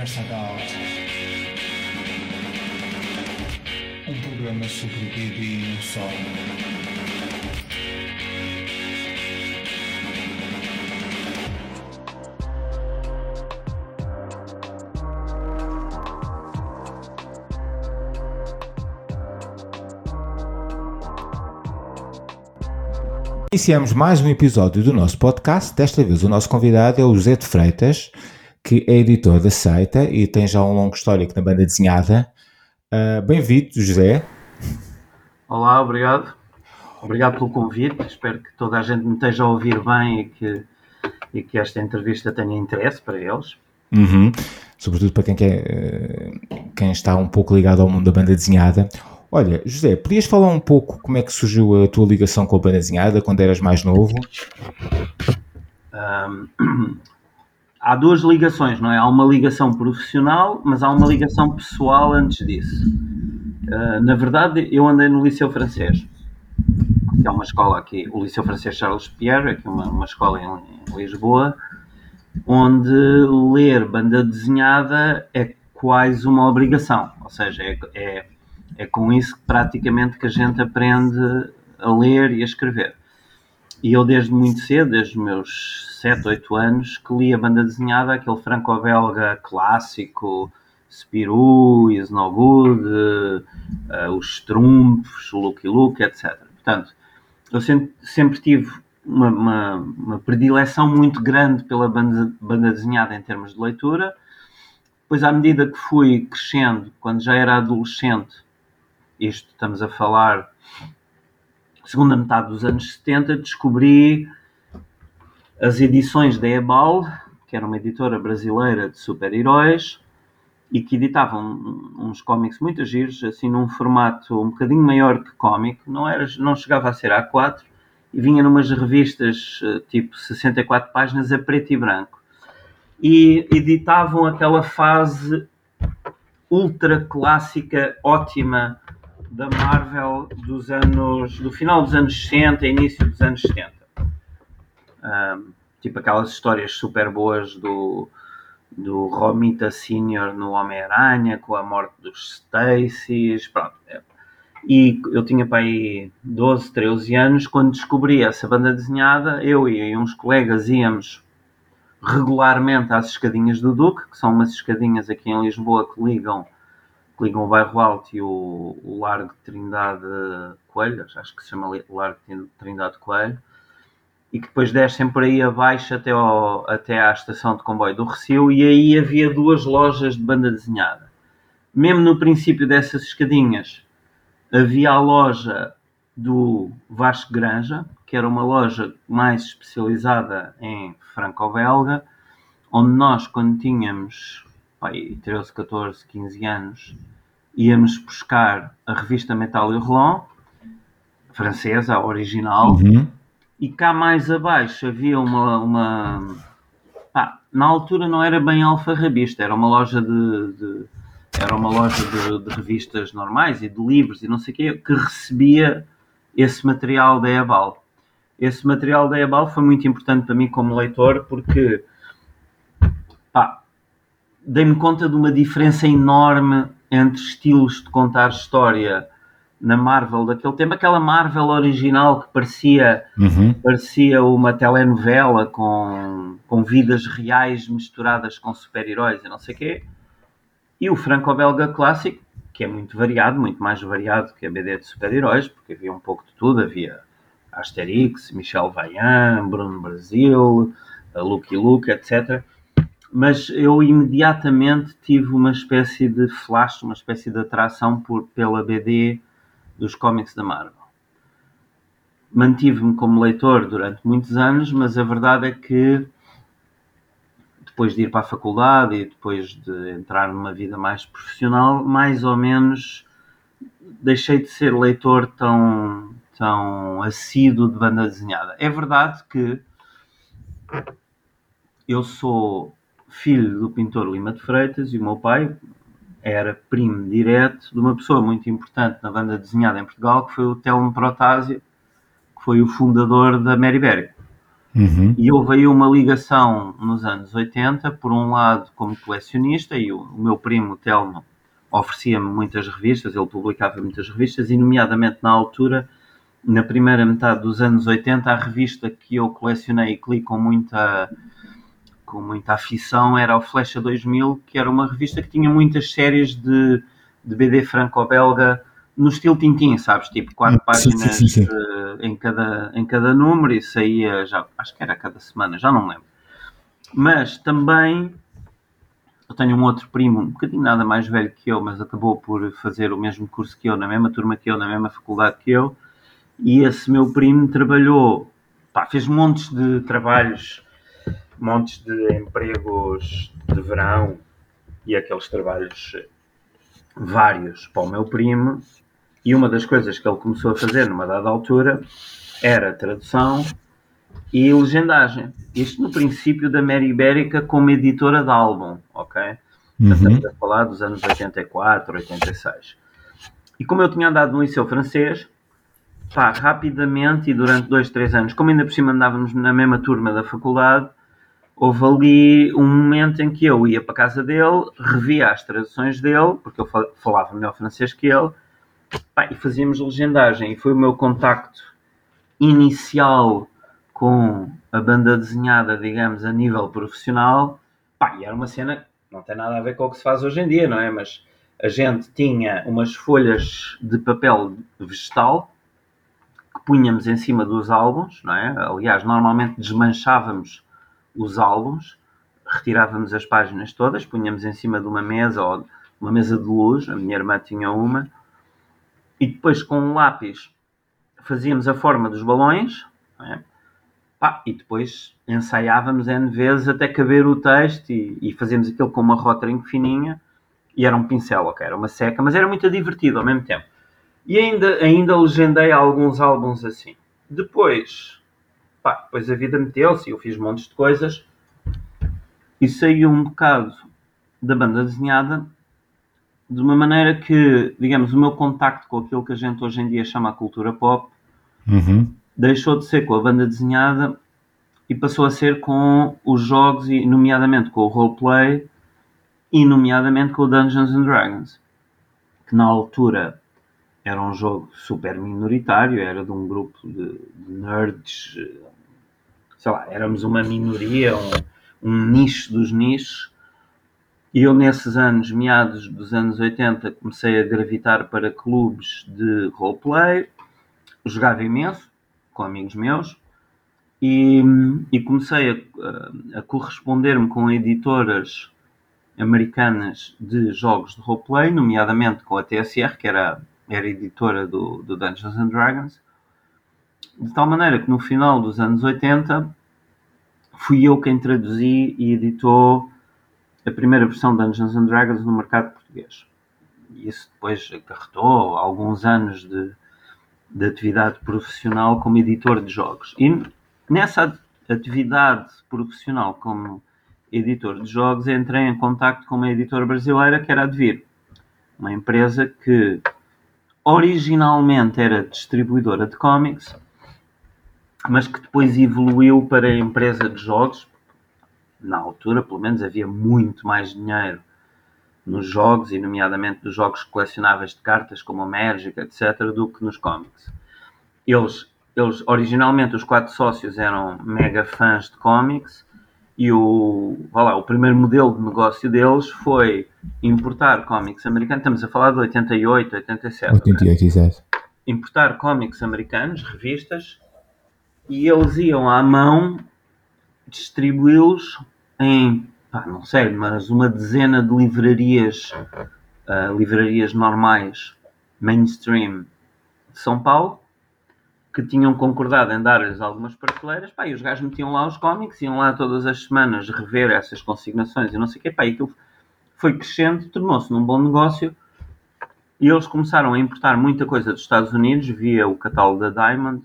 Versagal. Um programa sobre bebê e não só. Iniciamos mais um episódio do nosso podcast. Desta vez o nosso convidado é o José de Freitas, que é editor da Seita e tem já um longo histórico na banda desenhada. Uh, Bem-vindo, José. Olá, obrigado. Obrigado pelo convite. Espero que toda a gente me esteja a ouvir bem e que, e que esta entrevista tenha interesse para eles. Uhum. Sobretudo para quem, quer, eh, quem está um pouco ligado ao mundo da banda desenhada. Olha, José, podias falar um pouco como é que surgiu a tua ligação com a banda desenhada quando eras mais novo? Um, há duas ligações, não é? Há uma ligação profissional, mas há uma ligação pessoal antes disso. Uh, na verdade, eu andei no Liceu Francês, que é uma escola aqui, o Liceu Francês Charles Pierre, é uma, uma escola em, em Lisboa, onde ler banda desenhada é quase uma obrigação, ou seja, é, é, é com isso praticamente que a gente aprende a ler e a escrever. E eu desde muito cedo, desde os meus 7, 8 anos, que li a banda desenhada, aquele franco-belga clássico, Spirou, Is No Good, uh, os Trumps, o Lucky Luke, etc. Portanto, eu sempre, sempre tive uma, uma, uma, predileção muito grande pela banda, banda desenhada em termos de leitura. Pois, à medida que fui crescendo, quando já era adolescente, isto estamos a falar segunda metade dos anos 70, descobri as edições da Ebal, que era uma editora brasileira de super-heróis, e que editavam uns cómics muito giros, assim num formato um bocadinho maior que cómic, não, era, não chegava a ser A4, e vinha numas revistas eh, tipo 64 páginas a preto e branco. E editavam aquela fase ultra clássica, ótima da Marvel dos anos do final dos anos 60 início dos anos 70 um, tipo aquelas histórias super boas do do Romita Senior no Homem-Aranha com a morte dos Stacys pronto é. e eu tinha para aí 12, 13 anos quando descobri essa banda desenhada eu e uns colegas íamos regularmente às escadinhas do Duque que são umas escadinhas aqui em Lisboa que ligam ligam o bairro Alto e o, o Largo Trindade Coelho, acho que se chama Largo Trindade Coelho, e que depois descem por aí abaixo até, ao, até à estação de comboio do Recio, e aí havia duas lojas de banda desenhada. Mesmo no princípio dessas escadinhas, havia a loja do Vasco Granja, que era uma loja mais especializada em franco-belga, onde nós, quando tínhamos pai, 13, 14, 15 anos, íamos buscar a revista Metal Hurlant, francesa, a original, uhum. e cá mais abaixo havia uma. uma pá, na altura não era bem alfarrabista, era uma loja de, de era uma loja de, de, revistas normais e de livros e não sei o quê, que recebia esse material da Ebal. Esse material da Ebal foi muito importante para mim como leitor porque dei-me conta de uma diferença enorme entre estilos de contar história na Marvel daquele tempo, aquela Marvel original que parecia, uhum. parecia uma telenovela com, com vidas reais misturadas com super-heróis e não sei o quê, e o franco-belga clássico, que é muito variado, muito mais variado que a BD de super-heróis, porque havia um pouco de tudo, havia Asterix, Michel Vaillant, Bruno Brasil, Lucky Luke, etc mas eu imediatamente tive uma espécie de flash, uma espécie de atração por, pela BD dos cómics da Marvel. Mantive-me como leitor durante muitos anos, mas a verdade é que depois de ir para a faculdade e depois de entrar numa vida mais profissional, mais ou menos deixei de ser leitor tão, tão assíduo de banda desenhada. É verdade que eu sou filho do pintor Lima de Freitas e o meu pai era primo direto de uma pessoa muito importante na banda desenhada em Portugal, que foi o Telmo Protásio, que foi o fundador da Mary Berry. Uhum. E houve aí uma ligação nos anos 80, por um lado como colecionista, e o, o meu primo Telmo oferecia-me muitas revistas, ele publicava muitas revistas, e nomeadamente na altura, na primeira metade dos anos 80, a revista que eu colecionei e li com muita, com muita afição era o Flecha 2000, que era uma revista que tinha muitas séries de, de BD franco-belga no estilo Tintin, sabes? Tipo, quatro páginas sim, sim, sim. eh, em, cada, em cada número e saía, já, acho que era cada semana, já não lembro. Mas também eu tenho um outro primo, um bocadinho nada mais velho que eu, mas acabou por fazer o mesmo curso que eu, na mesma turma que eu, na mesma faculdade que eu. E esse meu primo trabalhou, pá, fez montes de trabalhos, montes de empregos de verão e aqueles trabalhos vários para o meu primo. E uma das coisas que ele começou a fazer numa dada altura era tradução e legendagem. Isto no princípio da Mary Ibérica como editora de álbum, ok? Uhum. Estamos a falar dos anos 84, 86. E como eu tinha andado no liceu francês, pá, rapidamente e durante dois, três anos, como ainda por cima andávamos na mesma turma da faculdade, houve ali um momento em que eu ia para a casa dele, revia as traduções dele, porque eu fa- falava melhor francês que ele, pá, e fazíamos legendagem. E foi o meu contacto inicial com a banda desenhada, digamos, a nível profissional. Pá, e era uma cena que não tem nada a ver com o que se faz hoje em dia, não é? Mas a gente tinha umas folhas de papel vegetal que punhamos em cima dos álbuns, não é? Aliás, normalmente desmanchávamos os álbuns, retirávamos as páginas todas, punhamos em cima de uma mesa ou uma mesa de luz, a minha irmã tinha uma, e depois com um lápis fazíamos a forma dos balões, é? Pá, e depois ensaiávamos N vezes até caber o texto e, e fazíamos aquilo com uma rotring fininha e era um pincel, ok, era uma seca, mas era muito divertido ao mesmo tempo. E ainda, ainda legendei alguns álbuns assim. Depois, pá, depois a vida meteu-se e eu fiz montes de coisas e saí um bocado da banda desenhada de uma maneira que, digamos, o meu contacto com aquilo que a gente hoje em dia chama a cultura pop Uhum. deixou de ser com a banda desenhada e passou a ser com os jogos, e nomeadamente com o roleplay e nomeadamente com o Dungeons and Dragons, que na altura era um jogo super minoritário, era de um grupo de, nerds, sei lá, éramos uma minoria, um, um nicho dos nichos. E eu, nesses anos, meados dos anos 80, comecei a gravitar para clubes de roleplay, jogava imenso com amigos meus. E, e comecei a, a corresponder-me com editoras americanas de jogos de roleplay, nomeadamente com a TSR, que era, era editora do, do Dungeons and Dragons, de tal maneira que no final dos anos 80 fui eu quem traduzi e editou a primeira versão de Dungeons and Dragons no mercado português. Isso depois acarretou alguns anos de, de atividade profissional como editor de jogos. E nessa atividade profissional como editor de jogos, entrei em contato com uma editora brasileira que era a Devir, uma empresa que originalmente era distribuidora de cómics, mas que depois evoluiu para empresa de jogos. Na altura, pelo menos, havia muito mais dinheiro nos jogos, e nomeadamente dos jogos colecionáveis de cartas, como a Magic, etc., do que nos cómics. Eles, eles, originalmente, os quatro sócios eram mega fãs de cómics, e o, vá lá, o primeiro modelo de negócio deles foi importar cómics americanos, estamos a falar de 88, 87. 88, exato. Importar cómics americanos, revistas, e eles iam à mão distribuí-los em, pá, não sei, mas uma dezena de livrarias, uh, livrarias normais, mainstream de São Paulo, que tinham concordado em dar-lhes algumas prateleiras, pá, e os gajos metiam lá os cómics, iam lá todas as semanas rever essas consignações e não sei o quê, pá, e aquilo foi crescendo, tornou-se num bom negócio, e eles começaram a importar muita coisa dos Estados Unidos via o catálogo da Diamond.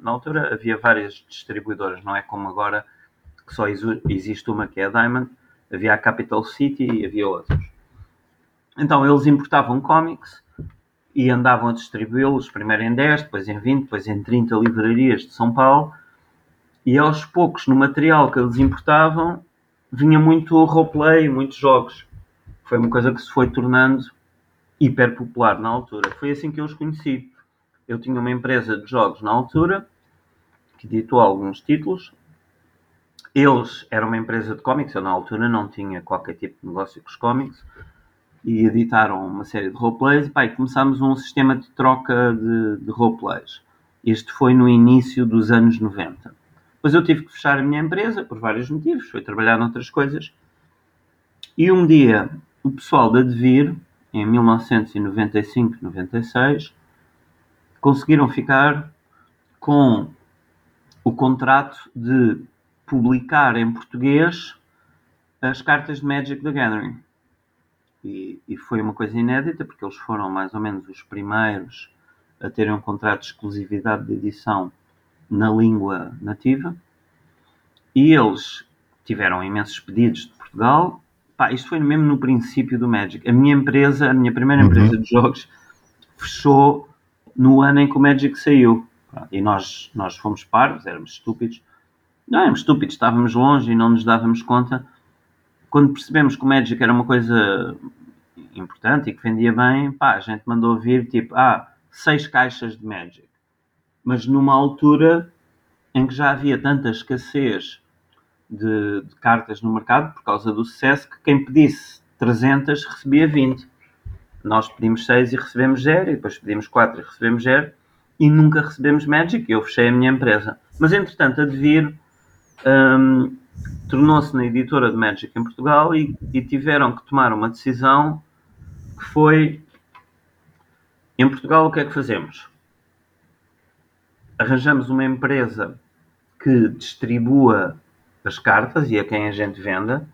Na altura havia várias distribuidoras, não é como agora que só existe uma que é a Diamond, havia a Capital City e havia outras. Então eles importavam cómics e andavam a distribuí-los primeiro em 10, depois em 20, depois em 30 livrarias de São Paulo E aos poucos, no material que eles importavam, vinha muito roleplay, muitos jogos. Foi uma coisa que se foi tornando hiper popular na altura. Foi assim que eu os conheci. Eu tinha uma empresa de jogos na altura, que editou alguns títulos. Eles eram uma empresa de cómics, eu na altura não tinha qualquer tipo de negócio com os cómics, e editaram uma série de roleplays, e, começámos um sistema de troca de, de roleplays. Este foi no início dos anos 90. Depois eu tive que fechar a minha empresa, por vários motivos, fui trabalhar noutras coisas, e um dia o pessoal da Devir, em 1995, 96, conseguiram ficar com o contrato de publicar em português as cartas de Magic the Gathering. E, e, foi uma coisa inédita, porque eles foram mais ou menos os primeiros a terem um contrato de exclusividade de edição na língua nativa. E eles tiveram imensos pedidos de Portugal. Pá, isto foi mesmo no princípio do Magic. A minha empresa, a minha primeira uhum. empresa de jogos, fechou no ano em que o Magic saiu. E nós, nós fomos parvos, éramos estúpidos. Não éramos estúpidos, estávamos longe e não nos dávamos conta. Quando percebemos que o Magic era uma coisa importante e que vendia bem, pá, a gente mandou vir tipo, ah, seis caixas de Magic. Mas numa altura em que já havia tanta escassez de, de cartas no mercado por causa do sucesso que quem pedisse 300 recebia 20 nós pedimos 6 e recebemos 0, e depois pedimos 4 e recebemos 0, e nunca recebemos Magic, e eu fechei a minha empresa. Mas, entretanto, a Devir um, tornou-se na editora de Magic em Portugal e, e tiveram que tomar uma decisão que foi, em Portugal, o que é que fazemos? Arranjamos uma empresa que distribua as cartas e a quem a gente venda,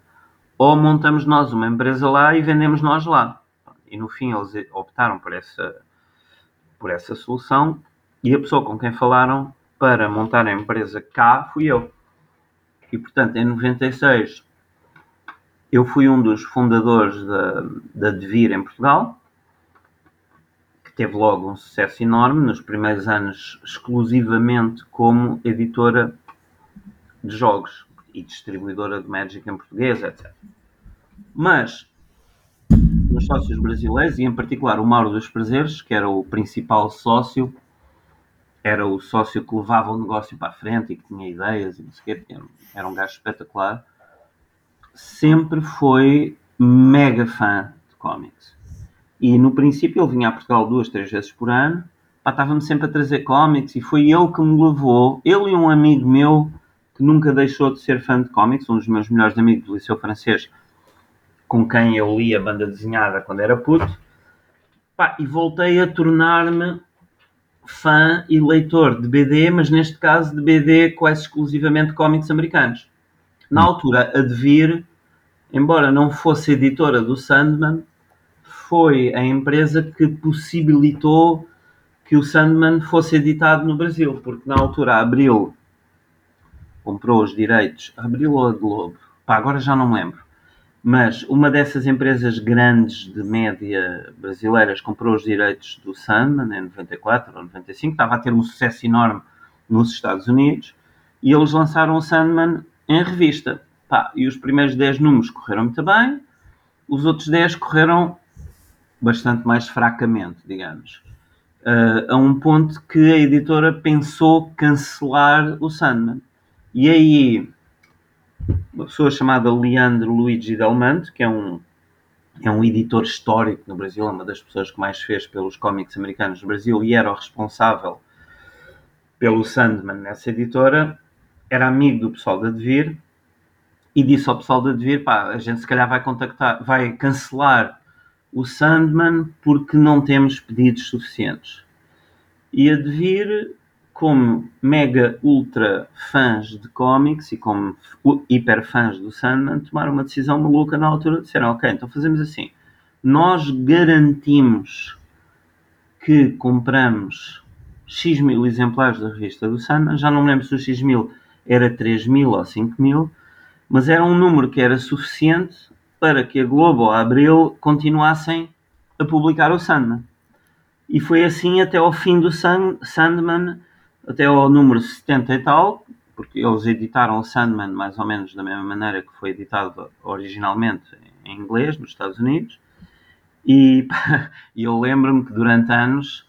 ou montamos nós uma empresa lá e vendemos nós lá e no fim eles optaram por essa, por essa solução e a pessoa com quem falaram para montar a empresa cá fui eu. E portanto, em 96 eu fui um dos fundadores da, da Devir em Portugal, que teve logo um sucesso enorme nos primeiros anos, exclusivamente como editora de jogos e distribuidora de Magic em português, etc. Mas dos sócios brasileiros e em particular o Mauro dos Prazeres, que era o principal sócio, era o sócio que levava o negócio para a frente e que tinha ideias e não sei o quê, era um gajo espetacular, sempre foi mega fã de cómics. E no princípio ele vinha a Portugal duas, três vezes por ano, estava-me sempre a trazer cómics e foi ele que me levou, ele e um amigo meu que nunca deixou de ser fã de cómics, um dos meus melhores amigos do Liceu Francês, com quem eu li a banda desenhada quando era puto, pá, e voltei a tornar-me fã e leitor de BD, mas neste caso de BD quase exclusivamente cómics americanos. Na hum. altura, a Devir, embora não fosse editora do Sandman, foi a empresa que possibilitou que o Sandman fosse editado no Brasil, porque na altura a Abril comprou os direitos, Abril ou a Globo? Pá, agora já não me lembro mas uma dessas empresas grandes de média brasileiras comprou os direitos do Sandman em 94 ou 95, estava a ter um sucesso enorme nos Estados Unidos, e eles lançaram o Sandman em revista. Pá, e os primeiros 10 números correram muito bem, os outros 10 correram bastante mais fracamente, digamos. Uh, a um ponto que a editora pensou cancelar o Sandman. E aí uma pessoa chamada Leandro Luigi Delmanto, que é um, é um editor histórico no Brasil, é uma das pessoas que mais fez pelos cómics americanos no Brasil e era o responsável pelo Sandman nessa editora, era amigo do pessoal da Devir e disse ao pessoal da Devir, pá, a gente se calhar vai contactar, vai cancelar o Sandman porque não temos pedidos suficientes. E a Devir como mega ultra fãs de cómics e como hiper fãs do Sandman, tomaram uma decisão maluca na altura. Disseram, ok, então fazemos assim. Nós garantimos que compramos X mil exemplares da revista do Sandman. Já não me lembro se o X mil era 3 mil ou 5 mil, mas era um número que era suficiente para que a Globo ou a Abril continuassem a publicar o Sandman. E foi assim até ao fim do Sandman até ao número 70 e tal, porque eles editaram o Sandman mais ou menos da mesma maneira que foi editado originalmente em inglês nos Estados Unidos. E, eu lembro-me que durante anos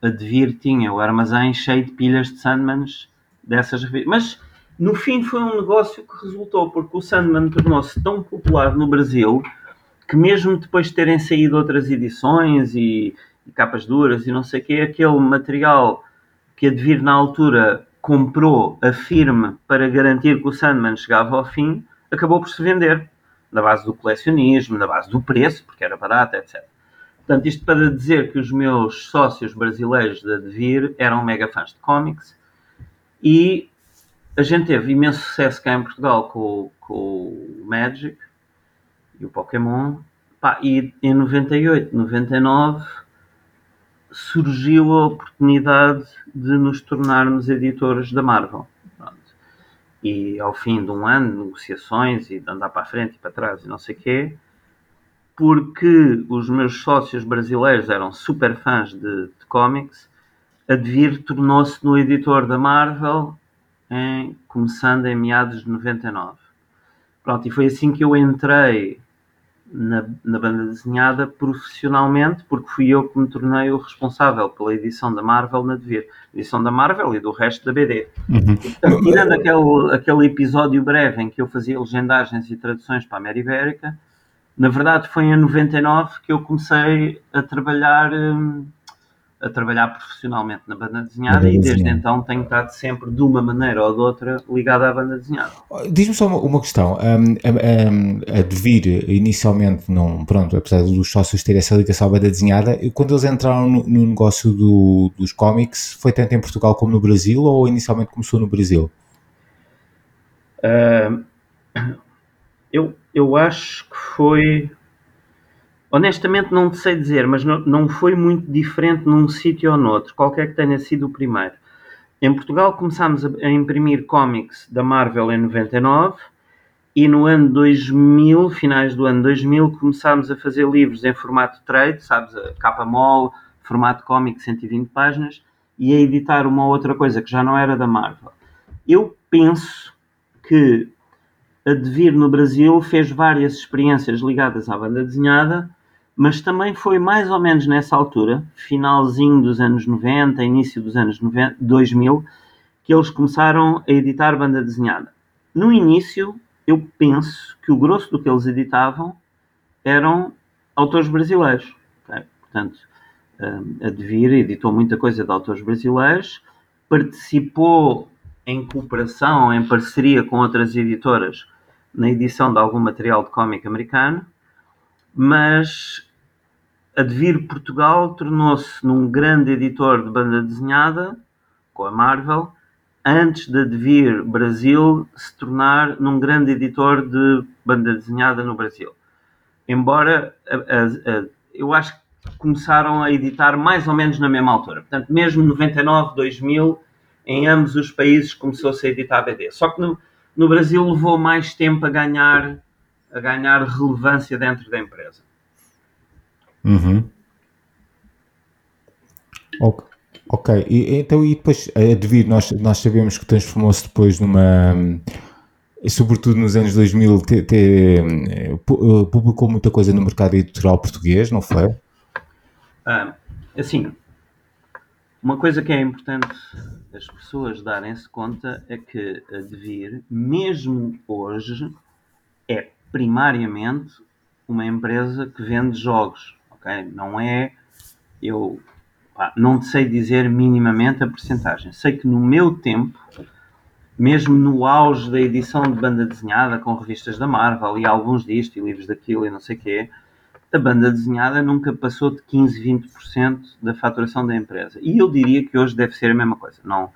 a Devir tinha o armazém cheio de pilhas de Sandmans dessas revistas. Mas no fim foi um negócio que resultou, porque o Sandman tornou-se tão popular no Brasil que mesmo depois de terem saído outras edições e, e capas duras e não sei o quê, aquele material que a Devir na altura comprou a firme para garantir que o Sandman chegava ao fim, acabou por se vender, na base do colecionismo, na base do preço, porque era barato, etc. Portanto, isto para dizer que os meus sócios brasileiros da Devir eram mega fãs de cómics e a gente teve imenso sucesso cá em Portugal com, com o Magic e o Pokémon. E em 98, 99 surgiu a oportunidade de nos tornarmos editores da Marvel. Pronto. E ao fim de um ano de negociações e de andar para a frente e para trás e não sei o quê, porque os meus sócios brasileiros eram super fãs de, de cómics, a tornou-se no editor da Marvel, em, começando em meados de 99. Pronto, e foi assim que eu entrei na, na, banda desenhada profissionalmente, porque fui eu que me tornei o responsável pela edição da Marvel na Devir. Edição da Marvel e do resto da BD. Uhum. Portanto, tirando aquele, aquele episódio breve em que eu fazia legendagens e traduções para a Mera Ibérica, na verdade foi em 99 que eu comecei a trabalhar. Hum, a trabalhar profissionalmente na banda desenhada banda e desde desenhada. então tenho estado sempre de uma maneira ou de outra ligado à banda desenhada. Diz-me só uma, uma questão, um, a, a, a Devir inicialmente não, pronto, apesar dos sócios terem essa ligação à banda desenhada, quando eles entraram no, no negócio do, dos cómics, foi tanto em Portugal como no Brasil ou inicialmente começou no Brasil? Uh, eu, eu acho que foi Honestamente não te sei dizer, mas não, foi muito diferente num sítio ou noutro, qualquer que tenha sido o primeiro. Em Portugal começámos a, imprimir cómics da Marvel em 99 e no ano 2000, finais do ano 2000, começámos a fazer livros em formato trade, sabes, capa mole, formato cómic 120 páginas e a editar uma outra coisa que já não era da Marvel. Eu penso que a Devir no Brasil fez várias experiências ligadas à banda desenhada mas também foi mais ou menos nessa altura, finalzinho dos anos 90, início dos anos 90, 2000, que eles começaram a editar banda desenhada. No início, eu penso que o grosso do que eles editavam eram autores brasileiros. Okay? Portanto, a Devir editou muita coisa de autores brasileiros, participou em cooperação, em parceria com outras editoras na edição de algum material de cómic americano, mas a Devir Portugal tornou-se num grande editor de banda desenhada com a Marvel, antes da Devir Brasil se tornar num grande editor de banda desenhada no Brasil. Embora a, a, a, eu acho que começaram a editar mais ou menos na mesma altura. Portanto, mesmo 99, 2000, em ambos os países começou-se a editar BD. Só que no, no Brasil levou mais tempo a ganhar a ganhar relevância dentro da empresa. Uhum. Ok. Ok, e, então e depois a Devir, nós, nós sabemos que transformou-se depois numa, sobretudo nos anos 2000, te, te, eh, publicou muita coisa no mercado editorial português, não foi? Ah, assim, uma coisa que é importante as pessoas darem-se conta é que a Devir, mesmo hoje, é primariamente uma empresa que vende jogos, ok? Não é, eu pá, não sei dizer minimamente a porcentagem. Sei que no meu tempo, mesmo no auge da edição de banda desenhada com revistas da Marvel e alguns disto e livros daquilo e não sei quê, a banda desenhada nunca passou de 15, 20% da faturação da empresa. E eu diria que hoje deve ser a mesma coisa. Não,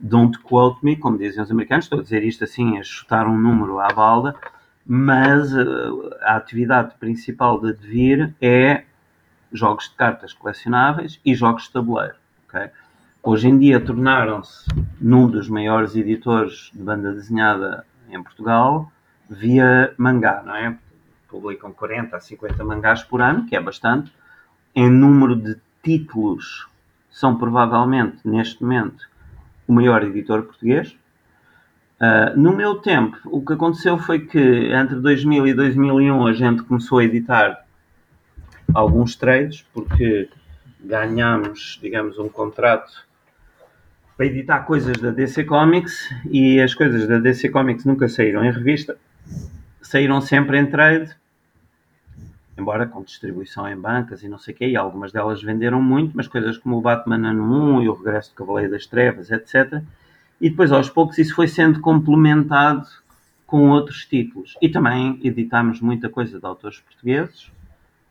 don't quote me, como dizem os americanos, estou a dizer isto assim, a chutar um número à balda, mas uh, a atividade principal da Devir é jogos de cartas colecionáveis e jogos de tabuleiro. Okay? Hoje em dia tornaram-se num dos maiores editores de banda desenhada em Portugal via mangá, não é? Publicam 40 a 50 mangás por ano, que é bastante. Em número de títulos, são provavelmente, neste momento, o maior editor português. Uh, no meu tempo, o que aconteceu foi que entre 2000 e 2001 a gente começou a editar alguns trades, porque ganhámos, digamos, um contrato para editar coisas da DC Comics e as coisas da DC Comics nunca saíram em revista, saíram sempre em trade, embora com distribuição em bancas e não sei o quê, e algumas delas venderam muito, mas coisas como o Batman Ano 1 e o Regresso do Cavaleiro das Trevas, etc. E depois, aos poucos, isso foi sendo complementado com outros títulos. E também editámos muita coisa de autores portugueses,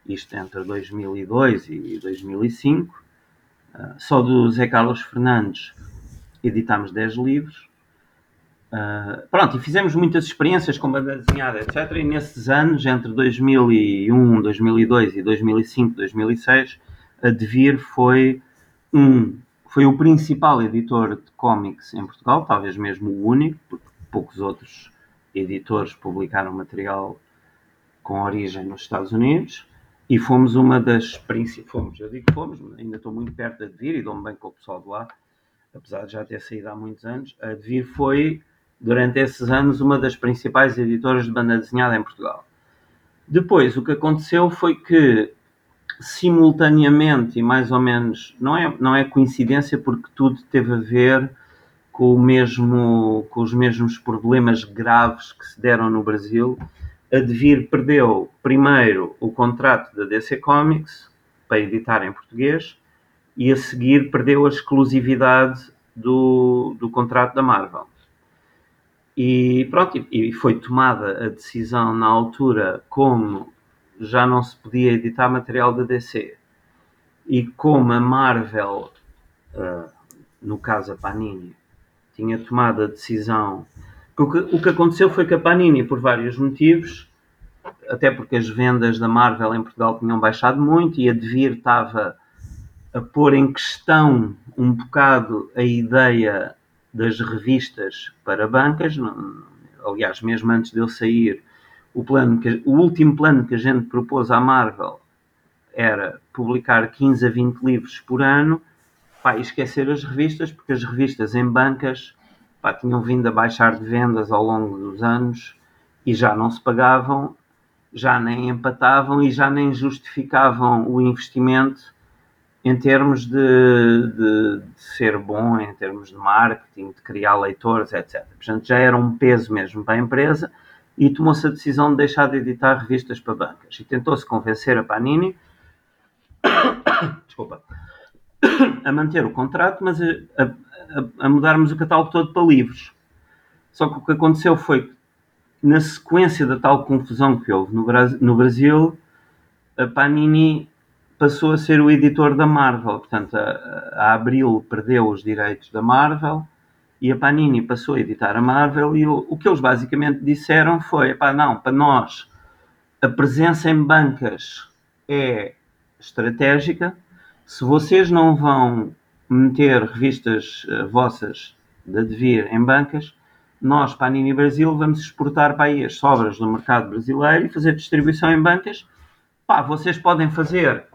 isto entre 2002 e 2005. Uh, só do Zé Carlos Fernandes editámos 10 livros. Uh, pronto, e fizemos muitas experiências com banda desenhada, etc. E nesses anos, entre 2001, 2002 e 2005, 2006, a Devir foi um foi o principal editor de cómics em Portugal, talvez mesmo o único, porque poucos outros editores publicaram material com origem nos Estados Unidos e fomos uma das principais. Fomos, eu digo fomos, ainda estou muito perto de Devir e dou-me bem com o pessoal de lá, apesar de já ter saído há muitos anos. A Devir foi, durante esses anos, uma das principais editoras de banda desenhada em Portugal. Depois, o que aconteceu foi que simultaneamente e mais ou menos, não é, não é coincidência porque tudo teve a ver com, o mesmo, com os mesmos problemas graves que se deram no Brasil. A Devir perdeu primeiro o contrato da DC Comics para editar em português e a seguir perdeu a exclusividade do, do contrato da Marvel. E pronto, e foi tomada a decisão na altura como já não se podia editar material da DC. E como a Marvel, uh, no caso a Panini, tinha tomado a decisão. O que, o que aconteceu foi que a Panini, por vários motivos, até porque as vendas da Marvel em Portugal tinham baixado muito e a Devir estava a pôr em questão um bocado a ideia das revistas para bancas. Aliás, mesmo antes de eu sair, o, plano que, o último plano que a gente propôs à Marvel era publicar 15 a 20 livros por ano pá, e esquecer as revistas, porque as revistas em bancas pá, tinham vindo a baixar de vendas ao longo dos anos e já não se pagavam, já nem empatavam e já nem justificavam o investimento em termos de, de, de, ser bom, em termos de marketing, de criar leitores, etc. Portanto, já era um peso mesmo para a empresa e tomou-se a decisão de deixar de editar revistas para bancas. E tentou-se convencer a Panini desculpa, a manter o contrato, mas a, a, a, mudarmos o catálogo todo para livros. Só que o que aconteceu foi que, na sequência da tal confusão que houve no, no Brasil, a Panini passou a ser o editor da Marvel. Portanto, a, a Abril perdeu os direitos da Marvel e a Panini passou a editar a Marvel e o, que eles basicamente disseram foi, pá, não, para nós a presença em bancas é estratégica, se vocês não vão meter revistas uh, vossas de Devir em bancas, nós, Panini Brasil, vamos exportar para aí as sobras do mercado brasileiro e fazer distribuição em bancas. Pá, vocês podem fazer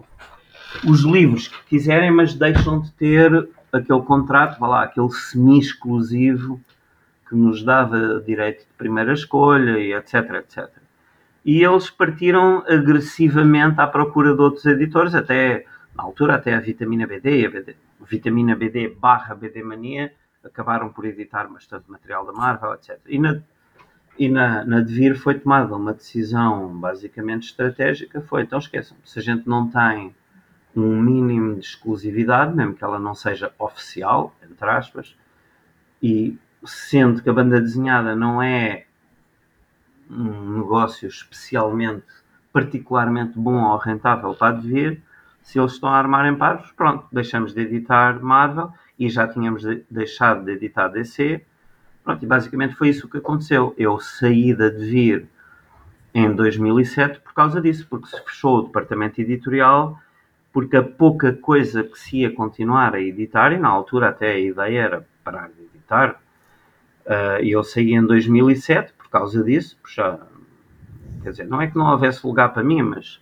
os livros que quiserem, mas deixam de ter aquele contrato, vá lá, aquele semi-exclusivo que nos dava direito de primeira escolha e etc, etc. E eles partiram agressivamente à procura de outros editores, até na altura até a Vitamina BD, a BD, Vitamina BD barra BD Mania, acabaram por editar bastante material da Marvel, etc. E na, e na, na Devir foi tomada uma decisão basicamente estratégica, foi, então esqueçam, se a gente não tem um mínimo de exclusividade, mesmo que ela não seja oficial, entre aspas, e sendo que a banda desenhada não é um negócio especialmente, particularmente bom ou rentável para advir, se eles estão a armar em paros, pronto, deixamos de editar Marvel e já tínhamos de, deixado de editar DC. Pronto, e basicamente foi isso que aconteceu. Eu saí de Advir em 2007 por causa disso, porque se fechou o departamento editorial porque a pouca coisa que se ia continuar a editar, e na altura até a ideia era parar de editar, uh, e eu saí em 2007 por causa disso, já, quer dizer, não é que não houvesse lugar para mim, mas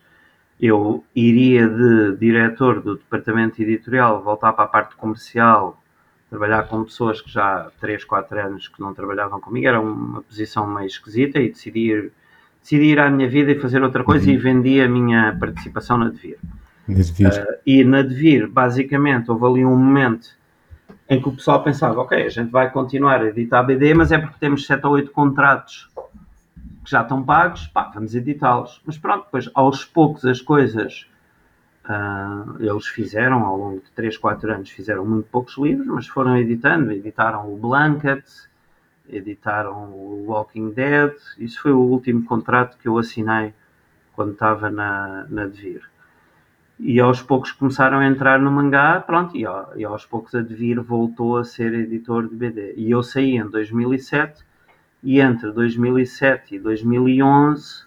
eu iria de diretor do departamento editorial voltar para a parte comercial trabalhar com pessoas que já há 3, 4 anos que não trabalhavam comigo, era uma posição meio esquisita e decidi ir, decidi ir à minha vida e fazer outra coisa Uhum. e vendi a minha participação na Devir. Uh, e na Devir, basicamente, houve ali um momento em que o pessoal pensava, ok, a gente vai continuar a editar BD, mas é porque temos 7 ou 8 contratos que já estão pagos, pá, vamos editá-los. Mas pronto, depois aos poucos as coisas uh, eles fizeram, ao longo de 3, 4 anos, fizeram muito poucos livros, mas foram editando, editaram o Blanket, editaram o Walking Dead, isso foi o último contrato que eu assinei quando estava na, na Devir e aos poucos começaram a entrar no mangá, pronto, e, e, aos poucos a Devir voltou a ser editor de BD. E eu saí em 2007 e entre 2007 e 2011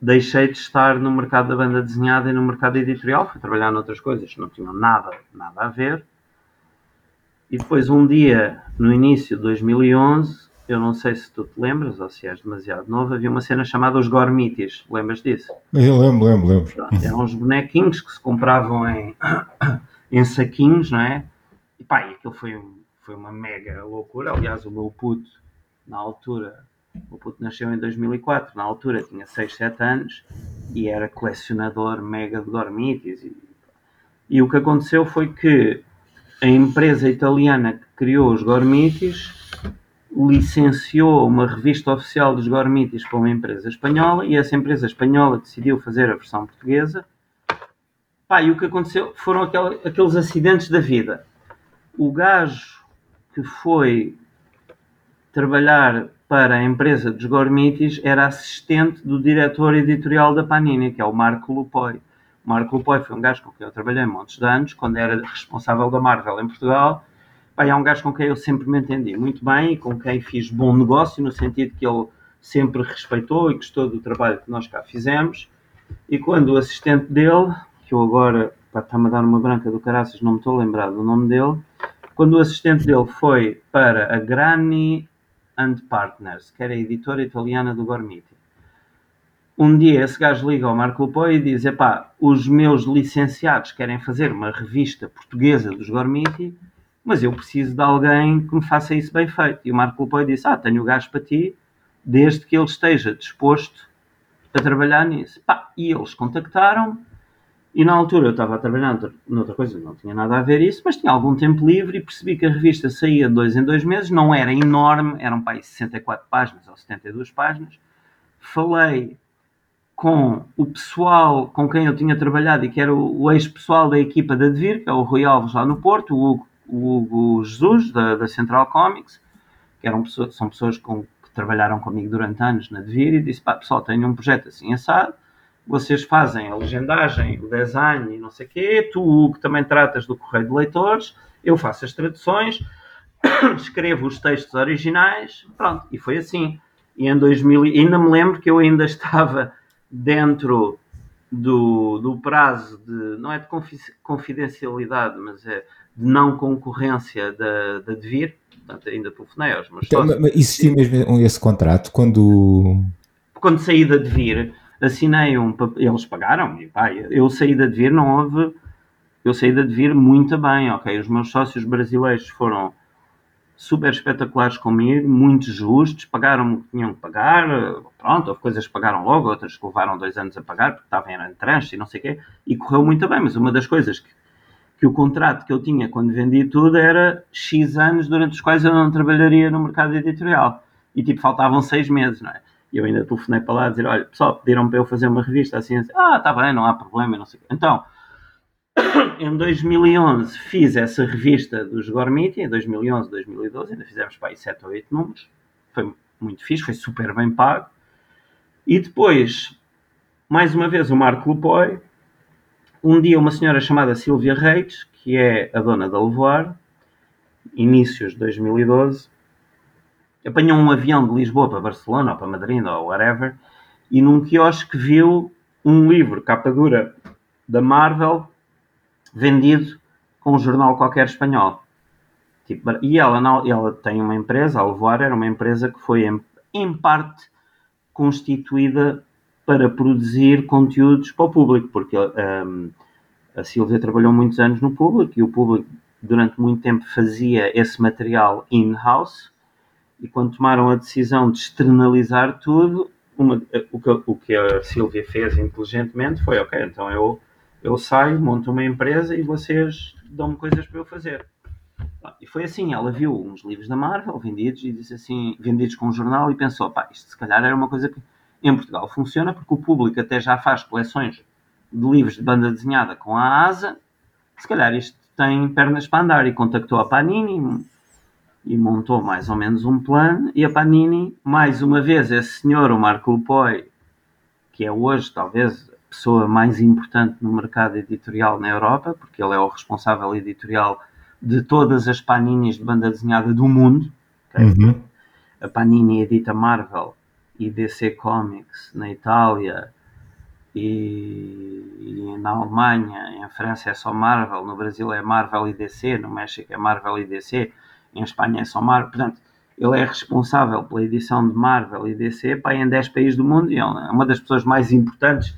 deixei de estar no mercado da banda desenhada e no mercado editorial, fui trabalhar noutras coisas que não tinham nada, nada a ver. E depois um dia, no início de 2011, eu não sei se tu te lembras ou se és demasiado novo, havia uma cena chamada os Gormitis. Lembras disso? Eu lembro, lembro, lembro. Pronto, eram uns bonequinhos que se compravam em, em saquinhos, não é? E pá, e aquilo foi, foi uma mega loucura. Aliás, o meu puto, na altura, o puto nasceu em 2004, na altura tinha 6, 7 anos e era colecionador mega de Gormitis. E, e o que aconteceu foi que a empresa italiana que criou os Gormitis licenciou uma revista oficial dos Gormitis para uma empresa espanhola e essa empresa espanhola decidiu fazer a versão portuguesa. Pá, e o que aconteceu foram aquel, aqueles acidentes da vida. O gajo que foi trabalhar para a empresa dos Gormitis era assistente do diretor editorial da Panini, que é o Marco Lupoi. O Marco Lupoi foi um gajo com quem eu trabalhei muitos de anos, quando era responsável da Marvel em Portugal, Pai, é um gajo com quem eu sempre me entendi muito bem e com quem fiz bom negócio, no sentido que ele sempre respeitou e gostou do trabalho que nós cá fizemos. E quando o assistente dele, que eu agora está-me a dar uma branca do caraças, não me estou a lembrar do nome dele, quando o assistente dele foi para a Grani and Partners, que era a editora italiana do Gormiti, um dia esse gajo liga ao Marco Lupoi e diz: Epá, os meus licenciados querem fazer uma revista portuguesa dos Gormiti mas eu preciso de alguém que me faça isso bem feito. E o Marco Lupoi disse, ah, tenho o gajo para ti, desde que ele esteja disposto a trabalhar nisso. Pá, e eles contactaram e na altura eu estava a trabalhar noutra coisa, não tinha nada a ver isso, mas tinha algum tempo livre e percebi que a revista saía de dois em dois meses, não era enorme, eram para aí 64 páginas ou 72 páginas. Falei com o pessoal com quem eu tinha trabalhado e que era o, o ex-pessoal da equipa da Devir, que é o Rui Alves lá no Porto, o Hugo o Hugo Jesus, da, da, Central Comics, que eram pessoas, são pessoas com, que trabalharam comigo durante anos na Devir, e disse: pá, pessoal, tenho um projeto assim assado, vocês fazem a legendagem, o design e não sei o quê, tu, Hugo, também tratas do correio de leitores, eu faço as traduções, escrevo os textos originais, pronto, e foi assim. E em 2000, ainda me lembro que eu ainda estava dentro do, do prazo de, não é de confidencialidade, mas é de não concorrência da, da Devir, portanto ainda telefonei aos meus então, sócios. Mas existia mesmo esse contrato quando... Quando saí da Devir, assinei um eles pagaram, e pá, eu saí da Devir, não houve, eu saí da Devir muito bem, ok, os meus sócios brasileiros foram super espetaculares comigo, muito justos, pagaram o que tinham que pagar, pronto, houve coisas que pagaram logo, outras que levaram dois anos a pagar, porque estavam em tranche e não sei o quê, e correu muito bem, mas uma das coisas que que o contrato que eu tinha quando vendi tudo era X anos durante os quais eu não trabalharia no mercado editorial. E tipo, faltavam seis meses, não é? E eu ainda telefonei para lá a dizer: olha, pessoal, pediram para eu fazer uma revista assim, assim ah, está bem, não há problema, não sei. Então, em 2011 fiz essa revista dos Gormiti, em 2011, 2012, ainda fizemos para aí 7 ou 8 números. Foi muito fixe, foi super bem pago. E depois, mais uma vez, o Marco Lupoi um dia uma senhora chamada Silvia Reis, que é a dona da Levoar, inícios de 2012, apanhou um avião de Lisboa para Barcelona ou para Madrid ou whatever, e num quiosque viu um livro, capa dura, da Marvel, vendido com um jornal qualquer espanhol. Tipo, e ela, ela tem uma empresa, a Levoar era uma empresa que foi em, em parte constituída para produzir conteúdos para o público, porque um, a Silvia trabalhou muitos anos no público e o público durante muito tempo fazia esse material in-house e quando tomaram a decisão de externalizar tudo, uma, o, que, o que a Silvia fez inteligentemente foi, ok, então eu, eu saio, monto uma empresa e vocês dão-me coisas para eu fazer. E foi assim, ela viu uns livros da Marvel vendidos e disse assim, vendidos com um jornal e pensou, pá, isto se calhar era uma coisa que em Portugal funciona porque o público até já faz coleções de livros de banda desenhada com a asa, se calhar isto tem pernas para andar e contactou a Panini e montou mais ou menos um plano e a Panini, mais uma vez, esse senhor, o Marco Lupoi, que é hoje talvez a pessoa mais importante no mercado editorial na Europa, porque ele é o responsável editorial de todas as Paninis de banda desenhada do mundo. Okay? Uhum. A Panini edita Marvel e DC Comics na Itália e, e, na Alemanha, em França é só Marvel, no Brasil é Marvel e DC, no México é Marvel e DC, em Espanha é só Marvel. Portanto, ele é responsável pela edição de Marvel e DC pá, em 10 países do mundo e é uma das pessoas mais importantes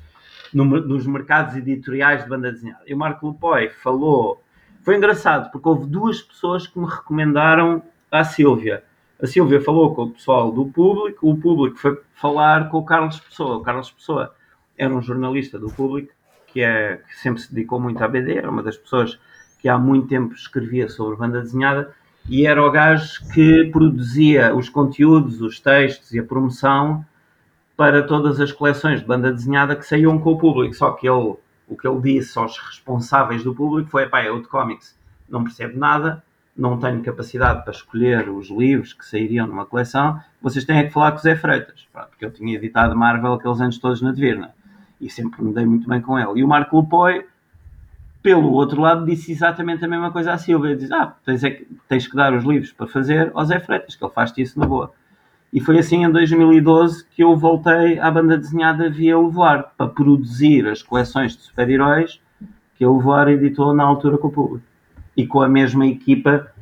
no, nos mercados editoriais de banda desenhada. E o Marco Lupoi falou foi engraçado, porque houve duas pessoas que me recomendaram a Silvia. A Silvia falou com o pessoal do público, o público foi falar com o Carlos Pessoa. O Carlos Pessoa era um jornalista do público que, é, que sempre se dedicou muito à BD, era uma das pessoas que há muito tempo escrevia sobre banda desenhada e era o gajo que produzia os conteúdos, os textos e a promoção para todas as coleções de banda desenhada que saíam com o público. Só que ele o que ele disse aos responsáveis do público foi: pá, eu de cómics não percebo nada, não tenho capacidade para escolher os livros que sairiam numa coleção, vocês têm é que falar com o Zé Freitas, porque eu tinha editado Marvel aqueles anos todos na Divirna e sempre me dei muito bem com ele. E o Marco Lupoi, pelo outro lado, disse exatamente a mesma coisa à Silvia: diz, ah, tens, é que, tens que dar os livros para fazer ao Zé Freitas, que ele faz-te isso na boa. E foi assim em 2012 que eu voltei à banda desenhada via Levoar, para produzir as coleções de super-heróis que a Levoar editou na altura com o público. E com a mesma equipa,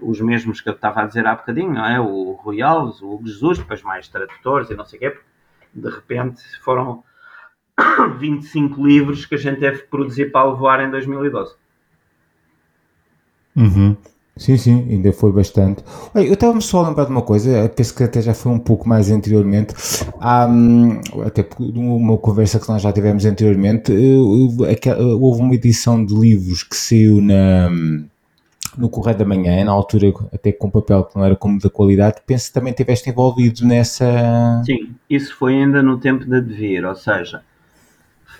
os mesmos que eu estava a dizer há bocadinho, não é? O Rui Alves, o Jesus, depois mais tradutores e não sei o quê, de repente foram 25 livros que a gente teve que produzir para a Levoar em 2012. Uhum. Sim, sim, ainda foi bastante. Olha, eu estava-me só a lembrar de uma coisa, penso que até já foi um pouco mais anteriormente, há, hum, até uma conversa que nós já tivemos anteriormente, houve uma edição de livros que saiu na, no Correio da Manhã, na altura até com papel que não era como da qualidade, penso que também estiveste envolvido nessa... Sim, isso foi ainda no tempo de Devir, ou seja,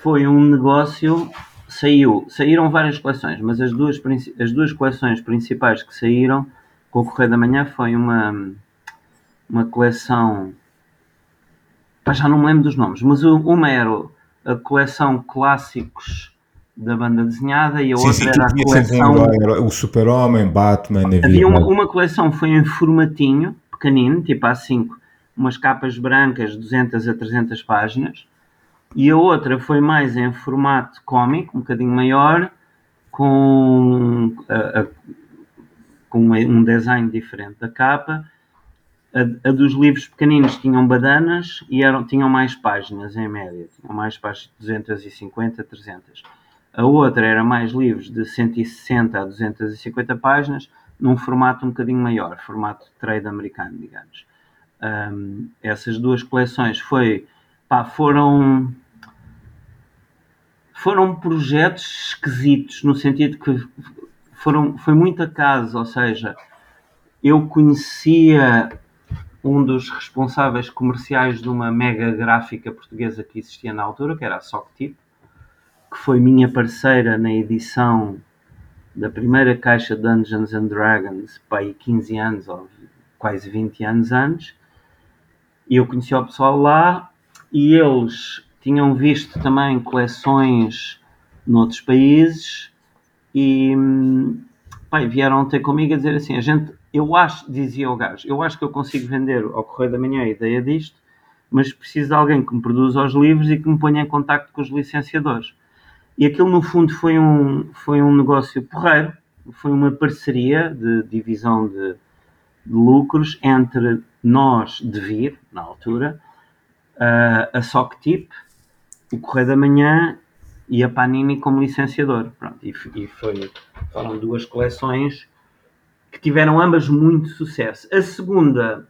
foi um negócio saiu, saíram várias coleções, mas as duas, as duas coleções principais que saíram com o Correio da Manhã foi uma, uma coleção. Pá, já não me lembro dos nomes, mas uma era a coleção clássicos da banda desenhada e a sim, outra sim, era a coleção. o Super-Homem, Batman, havia uma, uma coleção foi em formatinho, pequenino, tipo A5, umas capas brancas, 200 a 300 páginas e a outra foi mais em formato cómico, um bocadinho maior, com, a, a, com um design diferente da capa. A, a, dos livros pequeninos tinham badanas e eram, tinham mais páginas em média, tinham mais páginas de 250, 300. A outra era mais livros de 160 a 250 páginas, num formato um bocadinho maior, formato trade americano, digamos. Um, essas duas coleções foi, pá, foram foram projetos esquisitos, no sentido que foram, foi muito acaso, ou seja, eu conhecia um dos responsáveis comerciais de uma mega gráfica portuguesa que existia na altura, que era a Soctip, que foi minha parceira na edição da primeira caixa Dungeons and Dragons, aí 15 anos ou quase 20 anos antes. E eu conheci o pessoal lá e eles tinham visto também coleções noutros países e pai, vieram ter comigo a dizer assim, a gente, eu acho, dizia o gajo, eu acho que eu consigo vender ao Correio da Manhã a ideia disto, mas preciso de alguém que me produza os livros e que me ponha em contato com os licenciadores. E aquilo no fundo foi um, foi um negócio porreiro, foi uma parceria de divisão de, de lucros entre nós, de Vir, na altura, a Soctip, o Correio da Manhã e a Panini como licenciador. Pronto, e, e foi, foram duas coleções que tiveram ambas muito sucesso. A segunda,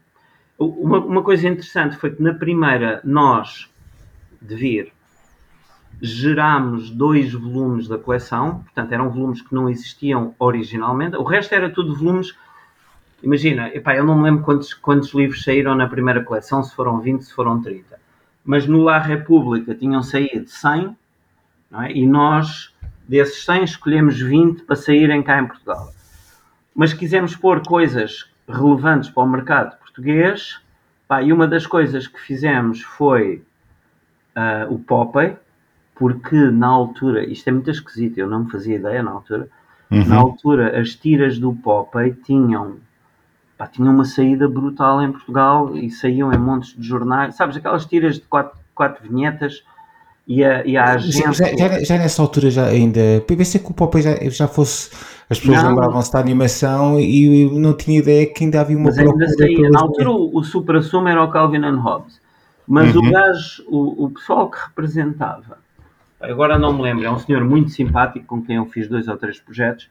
uma, uma coisa interessante foi que na primeira nós, de vir, gerámos dois volumes da coleção, portanto eram volumes que não existiam originalmente, o resto era tudo volumes. Imagina, epá, eu não me lembro quantos, quantos livros saíram na primeira coleção, se foram 20, se foram 30. Mas no La República tinham saído 100, é? e nós, desses 100, escolhemos 20 para saírem cá em Portugal. Mas quisemos pôr coisas relevantes para o mercado português, pá, e uma das coisas que fizemos foi uh, o Popeye, porque na altura, isto é muito esquisito, eu não me fazia ideia na altura, uhum. na altura as tiras do Popeye tinham, pá, tinham uma saída brutal em Portugal e saíam em montes de jornais, sabes, aquelas tiras de quatro, quatro vinhetas e a, e a agência... Já, já, já, nessa altura já ainda, pensei que o Popeye já, já fosse, as pessoas lembravam-se da animação e não tinha ideia que ainda havia uma Mas ainda saía, na altura o, o supra-sumo era o Calvin and Hobbes, mas uhum. o gajo, o, o pessoal que representava agora não me lembro, é um senhor muito simpático com quem eu fiz dois ou três projetos.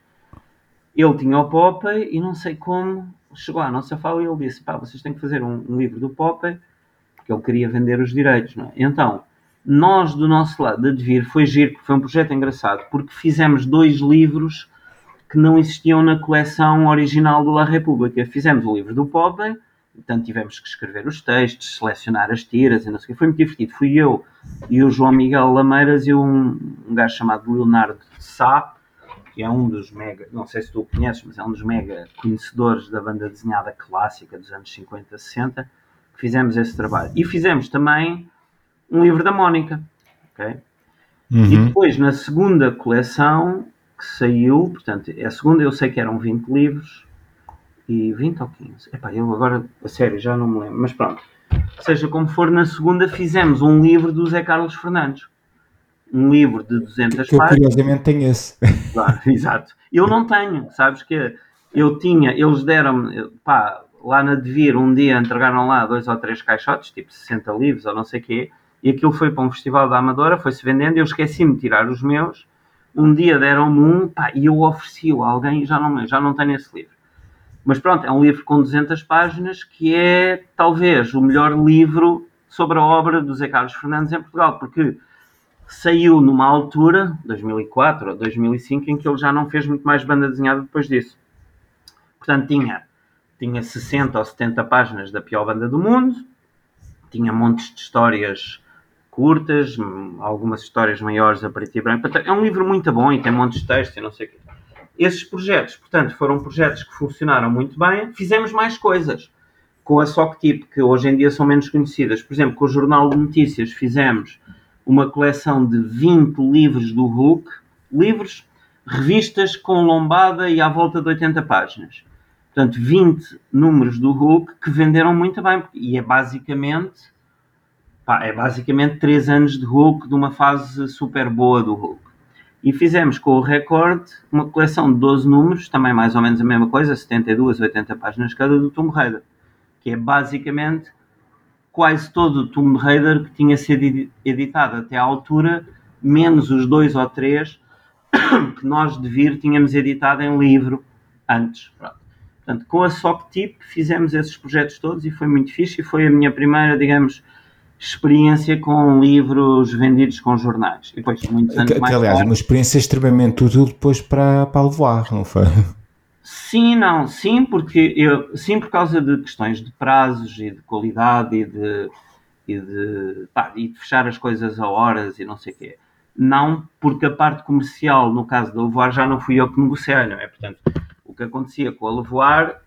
Ele tinha o Popeye e não sei como chegou à nossa fala e ele disse: pá, vocês têm que fazer um, um livro do Popeye, porque ele queria vender os direitos, não é? Então, nós do nosso lado, de Devir, foi giro, foi um projeto engraçado, porque fizemos dois livros que não existiam na coleção original do La República. Fizemos o livro do Popeye Portanto, tivemos que escrever os textos, selecionar as tiras e não sei o que. Foi muito divertido. Fui eu e o João Miguel Lameiras e um, um gajo chamado Leonardo Sá, que é um dos mega, não sei se tu o conheces, mas é um dos mega conhecedores da banda desenhada clássica dos anos 50, 60, que fizemos esse trabalho. E fizemos também um livro da Mónica, ok? Uhum. E depois, na segunda coleção que saiu, portanto, a segunda eu sei que eram 20 livros, e 20 ou 15. Epá, eu agora, a sério, já não me lembro. Mas pronto. Seja como for, na segunda fizemos um livro do Zé Carlos Fernandes. Um livro de 200 que páginas. Eu curiosamente tenho esse. Claro, exato. Eu não tenho, sabes que eu tinha, eles deram-me, pá, lá na Devir, um dia entregaram lá dois ou três caixotes, tipo 60 livros ou não sei o quê, e aquilo foi para um festival da Amadora, foi-se vendendo, eu esqueci-me de tirar os meus, um dia deram-me um, pá, e eu ofereci-o a alguém e já não, já não tenho esse livro. Mas pronto, é um livro com 200 páginas que é talvez o melhor livro sobre a obra do Zé Carlos Fernandes em Portugal, porque saiu numa altura, 2004 ou 2005, em que ele já não fez muito mais banda desenhada depois disso. Portanto, tinha, tinha 60 ou 70 páginas da pior banda do mundo, tinha montes de histórias curtas, algumas histórias maiores a preto e branco. É um livro muito bom e tem montes de texto e não sei o quê. Esses projetos, portanto, foram projetos que funcionaram muito bem. Fizemos mais coisas com a SOCTIP, que hoje em dia são menos conhecidas. Por exemplo, com o Jornal de Notícias fizemos uma coleção de 20 livros do Hulk, livros, revistas com lombada e à volta de 80 páginas. Portanto, 20 números do Hulk que venderam muito bem. E é basicamente, pá, é basicamente 3 anos de Hulk, de uma fase super boa do Hulk. E fizemos com o Record uma coleção de 12 números, também mais ou menos a mesma coisa, 72, 80 páginas cada do Tomb Raider, que é basicamente quase todo o Tomb Raider que tinha sido editado até à altura, menos os dois ou três que nós de vir tínhamos editado em livro antes. Portanto, com a SOCTIP fizemos esses projetos todos e foi muito fixe e foi a minha primeira, digamos, experiência com livros vendidos com jornais. E depois, muitos anos que, mais aliás, tarde, uma experiência extremamente útil depois para, para levar, não foi? Sim, não, sim, porque eu, sim por causa de questões de prazos e de qualidade e de, e de, pá, e de fechar as coisas a horas e não sei o quê. Não porque a parte comercial, no caso da Levoar, já não fui eu que negociei, não é? Portanto, o que acontecia com a Levoar,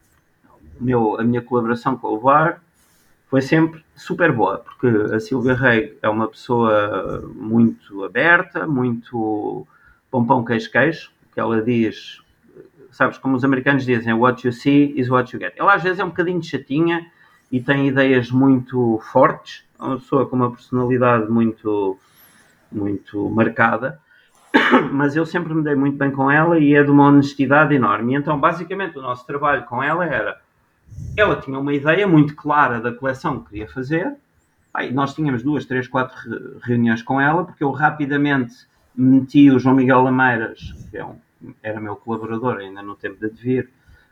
meu, a minha colaboração com a Levoar foi sempre super boa, porque a Silvia Rei é uma pessoa muito aberta, muito pompão queijo-queijo, que ela diz, sabes, como os americanos dizem, what you see is what you get. Ela às vezes é um bocadinho chatinha e tem ideias muito fortes, é uma pessoa com uma personalidade muito, muito marcada, mas eu sempre me dei muito bem com ela e é de uma honestidade enorme. Então, basicamente, o nosso trabalho com ela era ela tinha uma ideia muito clara da coleção que queria fazer. Aí nós tínhamos duas, três, quatro reuniões com ela, porque eu rapidamente meti o João Miguel Lameiras, que é um, era meu colaborador ainda no tempo de Advir,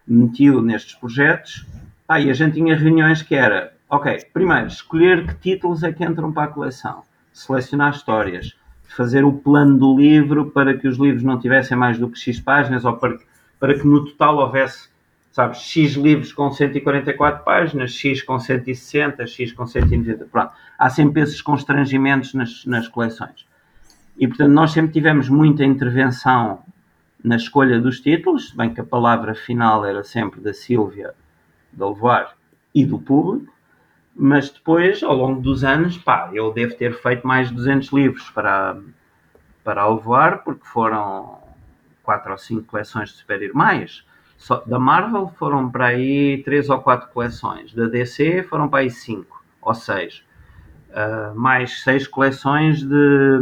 meti-o nestes projetos, ah, e a gente tinha reuniões que era, ok, primeiro, escolher que títulos é que entram para a coleção, selecionar histórias, fazer o plano do livro para que os livros não tivessem mais do que X páginas ou para, para que no total houvesse, sabes, X livros com 144 páginas, X com 160, X com 190, pronto. Há sempre esses constrangimentos nas, nas coleções. E, portanto, nós sempre tivemos muita intervenção na escolha dos títulos, bem que a palavra final era sempre da Sílvia, da e do público, mas depois, ao longo dos anos, pá, eu devo ter feito mais de 200 livros para, para Alvoar, porque foram quatro ou cinco coleções de super-heróis. Da Marvel foram para aí três ou quatro coleções. Da DC foram para aí cinco ou seis. Uh, mais seis coleções de,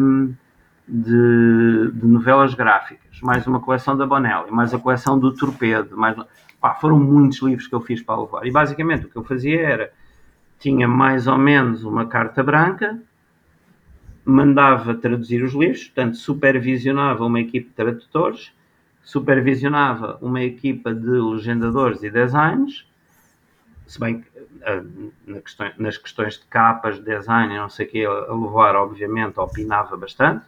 novelas gráficas. Mais uma coleção da Bonelli. Mais a coleção do Torpedo. Mais, pá, foram muitos livros que eu fiz para Alvoar. E basicamente o que eu fazia era tinha mais ou menos uma carta branca, mandava traduzir os livros, portanto, supervisionava uma equipe de tradutores, supervisionava uma equipa de legendadores e designs, se bem que eh, nas questões de capas, design, não sei o que, a levar, obviamente, opinava bastante,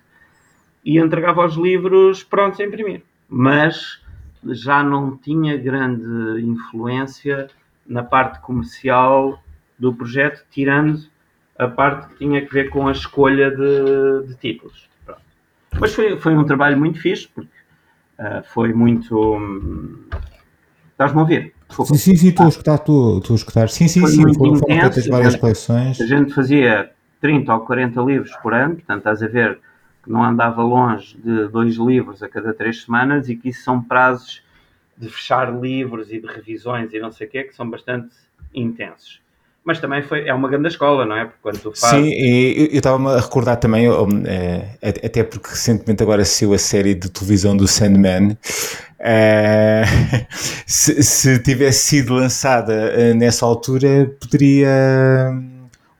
e entregava os livros prontos a imprimir. Mas já não tinha grande influência na parte comercial do projeto, tirando a parte que tinha que ver com a escolha de, de títulos. Pronto. Mas foi, foi um trabalho muito fixe, porque uh, foi muito. Hum, Estás-me a ouvir? Desculpa. Sim, sim, sim, estou a escutar, estou, estou a escutar. Sim, sim, foi sim, muito foram, intenso, feitas várias coleções. A gente fazia 30 ou 40 livros por ano, portanto, estás a ver que não andava longe de dois livros a cada três semanas e que isso são prazos de fechar livros e de revisões e não sei o quê, que são bastante intensos mas também foi, é uma grande escola, não é? Porque quando tu fazes... Sim, e eu estava-me a recordar também, é, até porque recentemente agora saiu a série de televisão do Sandman, é, se, se, tivesse sido lançada eh, nessa altura, poderia...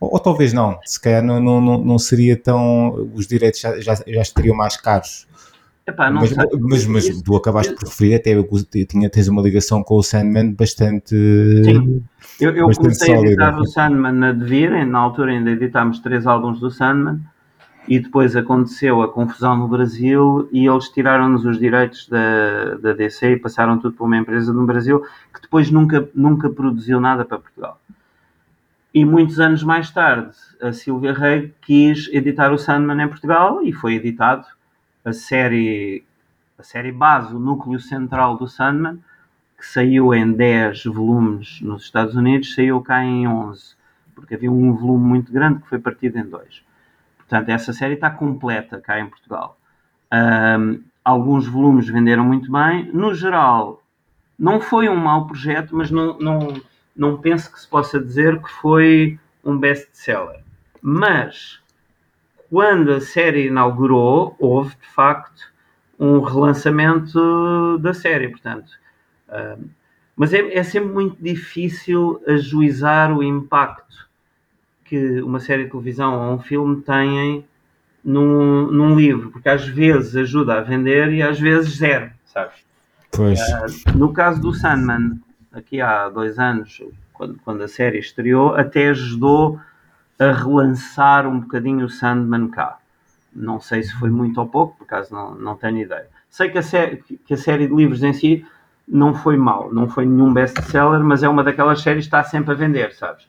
Ou, ou, talvez não, se calhar não, não, não seria tão... os direitos já, já, já estariam mais caros. Epá, mas, mas, mas, tu acabaste por referir, até tinha, tens uma ligação com o Sandman bastante. Sim, eu, eu bastante comecei sólida. a editar o Sandman na Devir, na altura ainda editámos três álbuns do Sandman, e depois aconteceu a confusão no Brasil e eles tiraram-nos os direitos da, da DC e passaram tudo para uma empresa no Brasil que depois nunca, nunca produziu nada para Portugal. E muitos anos mais tarde, a Silvia Rey quis editar o Sandman em Portugal e foi editado a série, a série base, o núcleo central do Sandman, que saiu em 10 volumes nos Estados Unidos, saiu cá em 11, porque havia um volume muito grande que foi partido em dois. Portanto, essa série está completa cá em Portugal. Um, alguns volumes venderam muito bem. No geral, não foi um mau projeto, mas não, não, não penso que se possa dizer que foi um best-seller. Mas quando a série inaugurou, houve de facto um relançamento da série, portanto. Uh, mas é, é, sempre muito difícil ajuizar o impacto que uma série de televisão ou um filme têm num, num livro, porque às vezes ajuda a vender e às vezes zero, sabes? Pois. Uh, no caso do Sandman, aqui há dois anos, quando, quando a série estreou, até ajudou a relançar um bocadinho o Sandman cá. Não sei se foi muito ou pouco, por acaso não, não tenho ideia. Sei que a, série, que a série de livros em si não foi mal, não foi nenhum best-seller, mas é uma daquelas séries que está sempre a vender, sabes?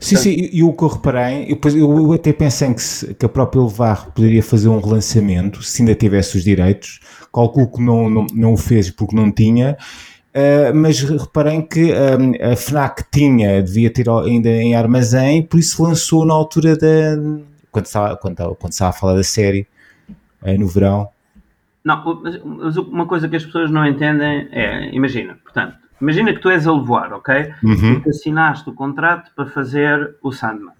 sim, sim, e o que eu reparei, eu, eu até pensei que, se, que a própria Levar poderia fazer um relançamento, se ainda tivesse os direitos, calculo que não, não, não o fez porque não tinha, Uh, mas reparem que um, a FNAC tinha, devia ter ainda em armazém, por isso lançou na altura da. quando estava, quando, quando estava a falar da série, uh, no verão. Não, mas, uma coisa que as pessoas não entendem é, imagina, portanto, imagina que tu és a levoar, ok? Uhum. Que assinaste o contrato para fazer o Sandman.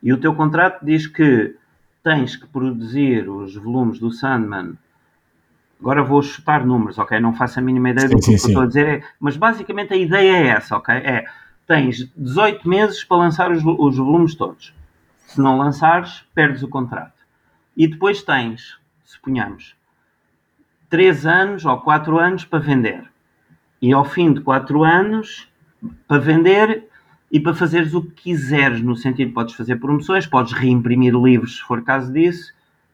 E o teu contrato diz que tens que produzir os volumes do Sandman Agora vou chutar números, ok? Não faço a mínima ideia sim, do que, sim, que eu estou a dizer, é, mas basicamente a ideia é essa, ok? É tens 18 meses para lançar os, os volumes todos. Se não lançares, perdes o contrato. E depois tens suponhamos, 3 anos ou 4 anos para vender. E ao fim de 4 anos, para vender e para fazeres o que quiseres, no sentido podes fazer promoções, podes reimprimir livros se for caso disso,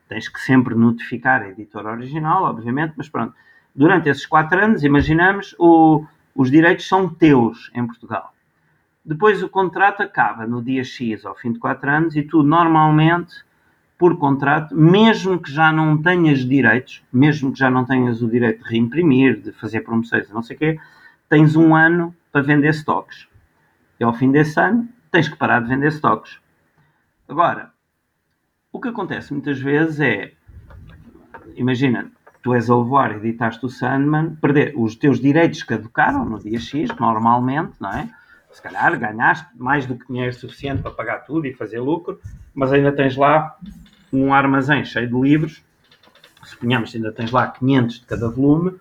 tens que sempre notificar a editora original, obviamente, mas pronto. Durante esses 4 anos, imaginamos, o, os direitos são teus em Portugal. Depois o contrato acaba no dia X, ao fim de 4 anos, e tu normalmente, por contrato, mesmo que já não tenhas direitos, mesmo que já não tenhas o direito de reimprimir, de fazer promoções, não sei o quê, tens um ano para vender stocks. E ao fim desse ano, tens que parar de vender stocks. Agora, o que acontece muitas vezes é, imagina, tu és a levoar, editaste o Sandman, perder, os teus direitos caducaram no dia X, normalmente, não é? Se calhar ganhaste mais do que dinheiro suficiente para pagar tudo e fazer lucro, mas ainda tens lá um armazém cheio de livros, suponhamos que ainda tens lá 500 de cada volume,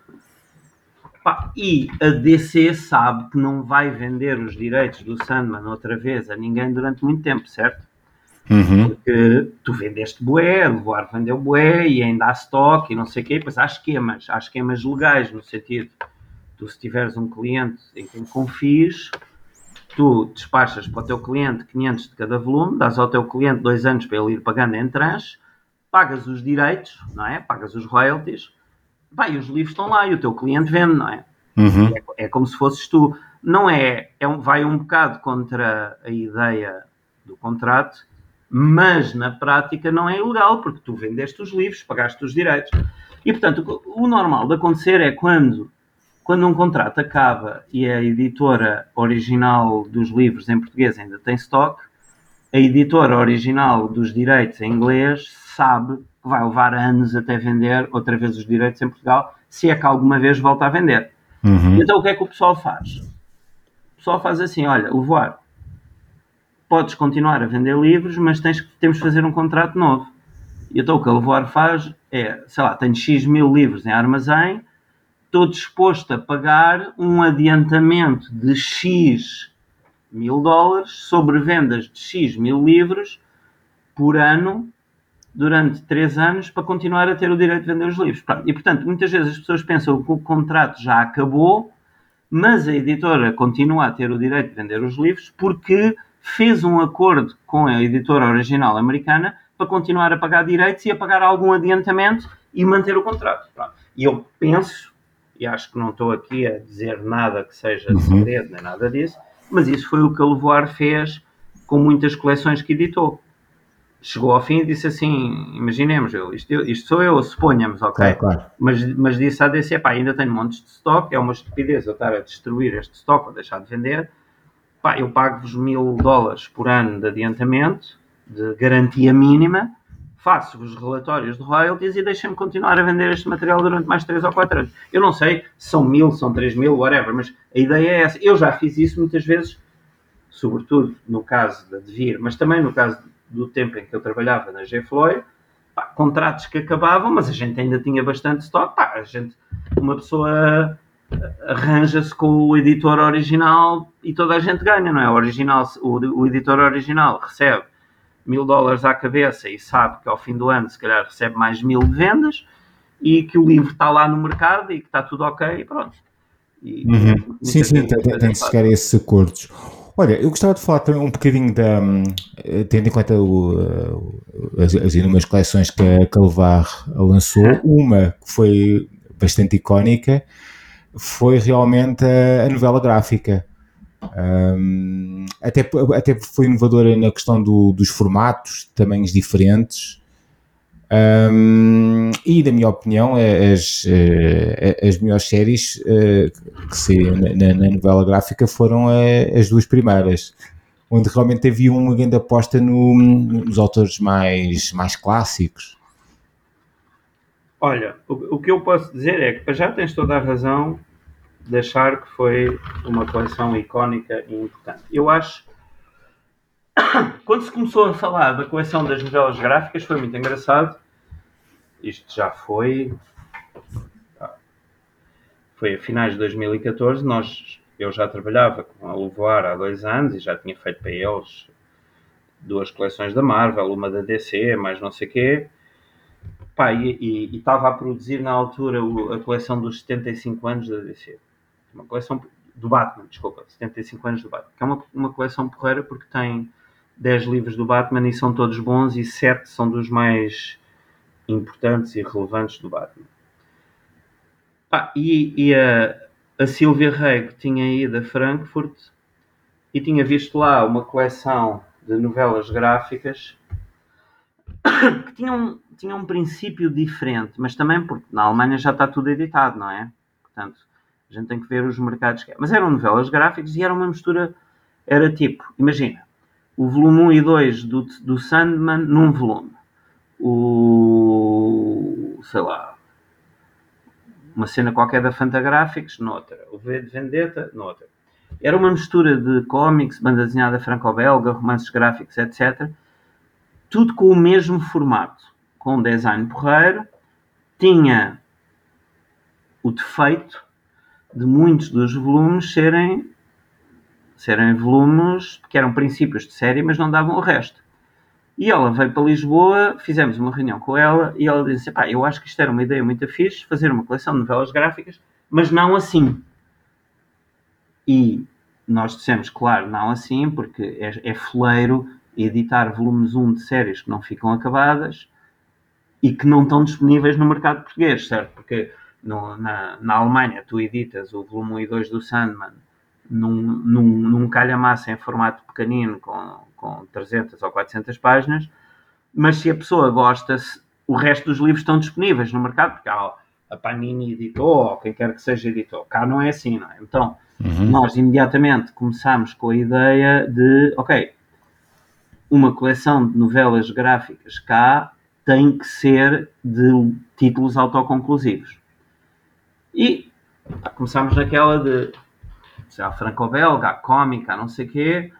e a DC sabe que não vai vender os direitos do Sandman outra vez a ninguém durante muito tempo, certo? Uhum. Porque tu vendeste bué, o Levoar vendeu bué e ainda há stock e não sei o quê, pois há esquemas, há esquemas legais no sentido, tu se tiveres um cliente em quem confies, tu despachas para o teu cliente 500 de cada volume, dás ao teu cliente dois anos para ele ir pagando em tranche, pagas os direitos, não é? Pagas os royalties, e os livros estão lá e o teu cliente vende, não é? Uhum. É, é como se fosses tu. Não é, é um, vai um bocado contra a ideia do contrato, mas na prática não é ilegal, porque tu vendeste os livros, pagaste os direitos. E portanto, o, o normal de acontecer é quando, quando um contrato acaba e a editora original dos livros em português ainda tem stock, a editora original dos direitos em inglês sabe que vai levar anos até vender outra vez os direitos em Portugal, se é que alguma vez volta a vender. Uhum. Então o que é que o pessoal faz? O pessoal faz assim, olha, Levoar, podes continuar a vender livros, mas tens, temos que fazer um contrato novo. E então o que a Levoar faz é, sei lá, tenho X mil livros em armazém, estou disposto a pagar um adiantamento de X mil dólares sobre vendas de X mil livros por ano durante três anos para continuar a ter o direito de vender os livros. E, portanto, muitas vezes as pessoas pensam que o contrato já acabou, mas a editora continua a ter o direito de vender os livros porque fez um acordo com a editora original americana para continuar a pagar direitos e a pagar algum adiantamento e manter o contrato. Pronto. E eu penso, e acho que não estou aqui a dizer nada que seja Uhum. segredo nem nada disso, mas isso foi o que a Levoar fez com muitas coleções que editou. Chegou ao fim e disse assim: imaginemos, eu, isto, isto sou eu, suponhamos, ok? Claro, claro. Mas, mas disse à DC, pá, ainda tenho montes de stock, é uma estupidez eu estar a destruir este stock ou deixar de vender. Eu pago-vos mil dólares por ano de adiantamento, de garantia mínima, faço-vos relatórios de royalties e deixem-me continuar a vender este material durante mais 3 ou 4 anos. Eu não sei se são mil, são 3 mil, whatever, mas a ideia é essa. Eu já fiz isso muitas vezes, sobretudo no caso da Devir, mas também no caso do tempo em que eu trabalhava na G-Floyd, pá, contratos que acabavam, mas a gente ainda tinha bastante stock. Pá, a gente, uma pessoa arranja-se com o editor original e toda a gente ganha, não é? O, original, o, o editor original recebe mil dólares à cabeça e sabe que ao fim do ano se calhar recebe mais mil de vendas e que o livro está lá no mercado e que está tudo ok e pronto. E, Uhum. Sim, sim, tem, se chegar a esses acordos. Olha, eu gostava de falar também um bocadinho da. eh, Tendo em conta o, eh, as, as inúmeras coleções que a Calvar lançou, uma que foi bastante icónica foi realmente a, a novela gráfica. Hum, até, até foi inovadora na questão do- dos formatos, tamanhos diferentes. Hum, e, na minha opinião, é- as, eh, as melhores séries eh, que saíram na, na- novela gráfica foram as duas primeiras, onde realmente havia uma grande aposta no- nos autores mais, mais clássicos. Olha, o, o que eu posso dizer é que já tens toda a razão de achar que foi uma coleção icónica e importante. Eu acho quando se começou a falar da coleção das novelas gráficas foi muito engraçado. Isto já foi foi a finais de 2014. Nós, eu já trabalhava com a Luvoar há dois anos e já tinha feito para eles duas coleções da Marvel, uma da DC, mais não sei quê. Pá, e estava a produzir na altura o, a coleção dos 75 anos da DC. Uma coleção do Batman, desculpa, 75 anos do Batman. Que é uma, uma coleção porreira porque tem 10 livros do Batman e são todos bons e 7 são dos mais importantes e relevantes do Batman. E, e a, a Silvia Rego tinha ido a Frankfurt e tinha visto lá uma coleção de novelas gráficas que tinham, tinham um princípio diferente, mas também porque na Alemanha já está tudo editado, não é? Portanto, a gente tem que ver os mercados. Mas eram novelas gráficas e era uma mistura. Era tipo, imagina, o volume 1 e 2 do, do Sandman num volume. O. sei lá. Uma cena qualquer da Fantagraphics noutra. O V de Vendetta noutra. Era uma mistura de cómics, banda desenhada franco-belga, romances gráficos, etc. Tudo com o mesmo formato, com design porreiro. Tinha o defeito de muitos dos volumes serem, serem volumes que eram princípios de série, mas não davam o resto. E ela veio para Lisboa, fizemos uma reunião com ela e ela disse: Pá, eu acho que isto era uma ideia muito fixe, fazer uma coleção de novelas gráficas, mas não assim. E nós dissemos, claro, não assim, porque é, é foleiro editar volumes 1 de séries que não ficam acabadas e que não estão disponíveis no mercado português, certo? Porque no, na, na Alemanha tu editas o volume 1 e 2 do Sandman num, num, num calha-massa em formato pequenino com, com 300 ou 400 páginas, mas se a pessoa gosta, o resto dos livros estão disponíveis no mercado, porque há, a Panini editou, ou quem quer que seja editou. Cá não é assim, não é? Então, uhum. nós imediatamente começámos com a ideia de, ok, uma coleção de novelas gráficas cá tem que ser de títulos autoconclusivos. E começámos naquela de já franco-belga, a cómica, não sei o quê.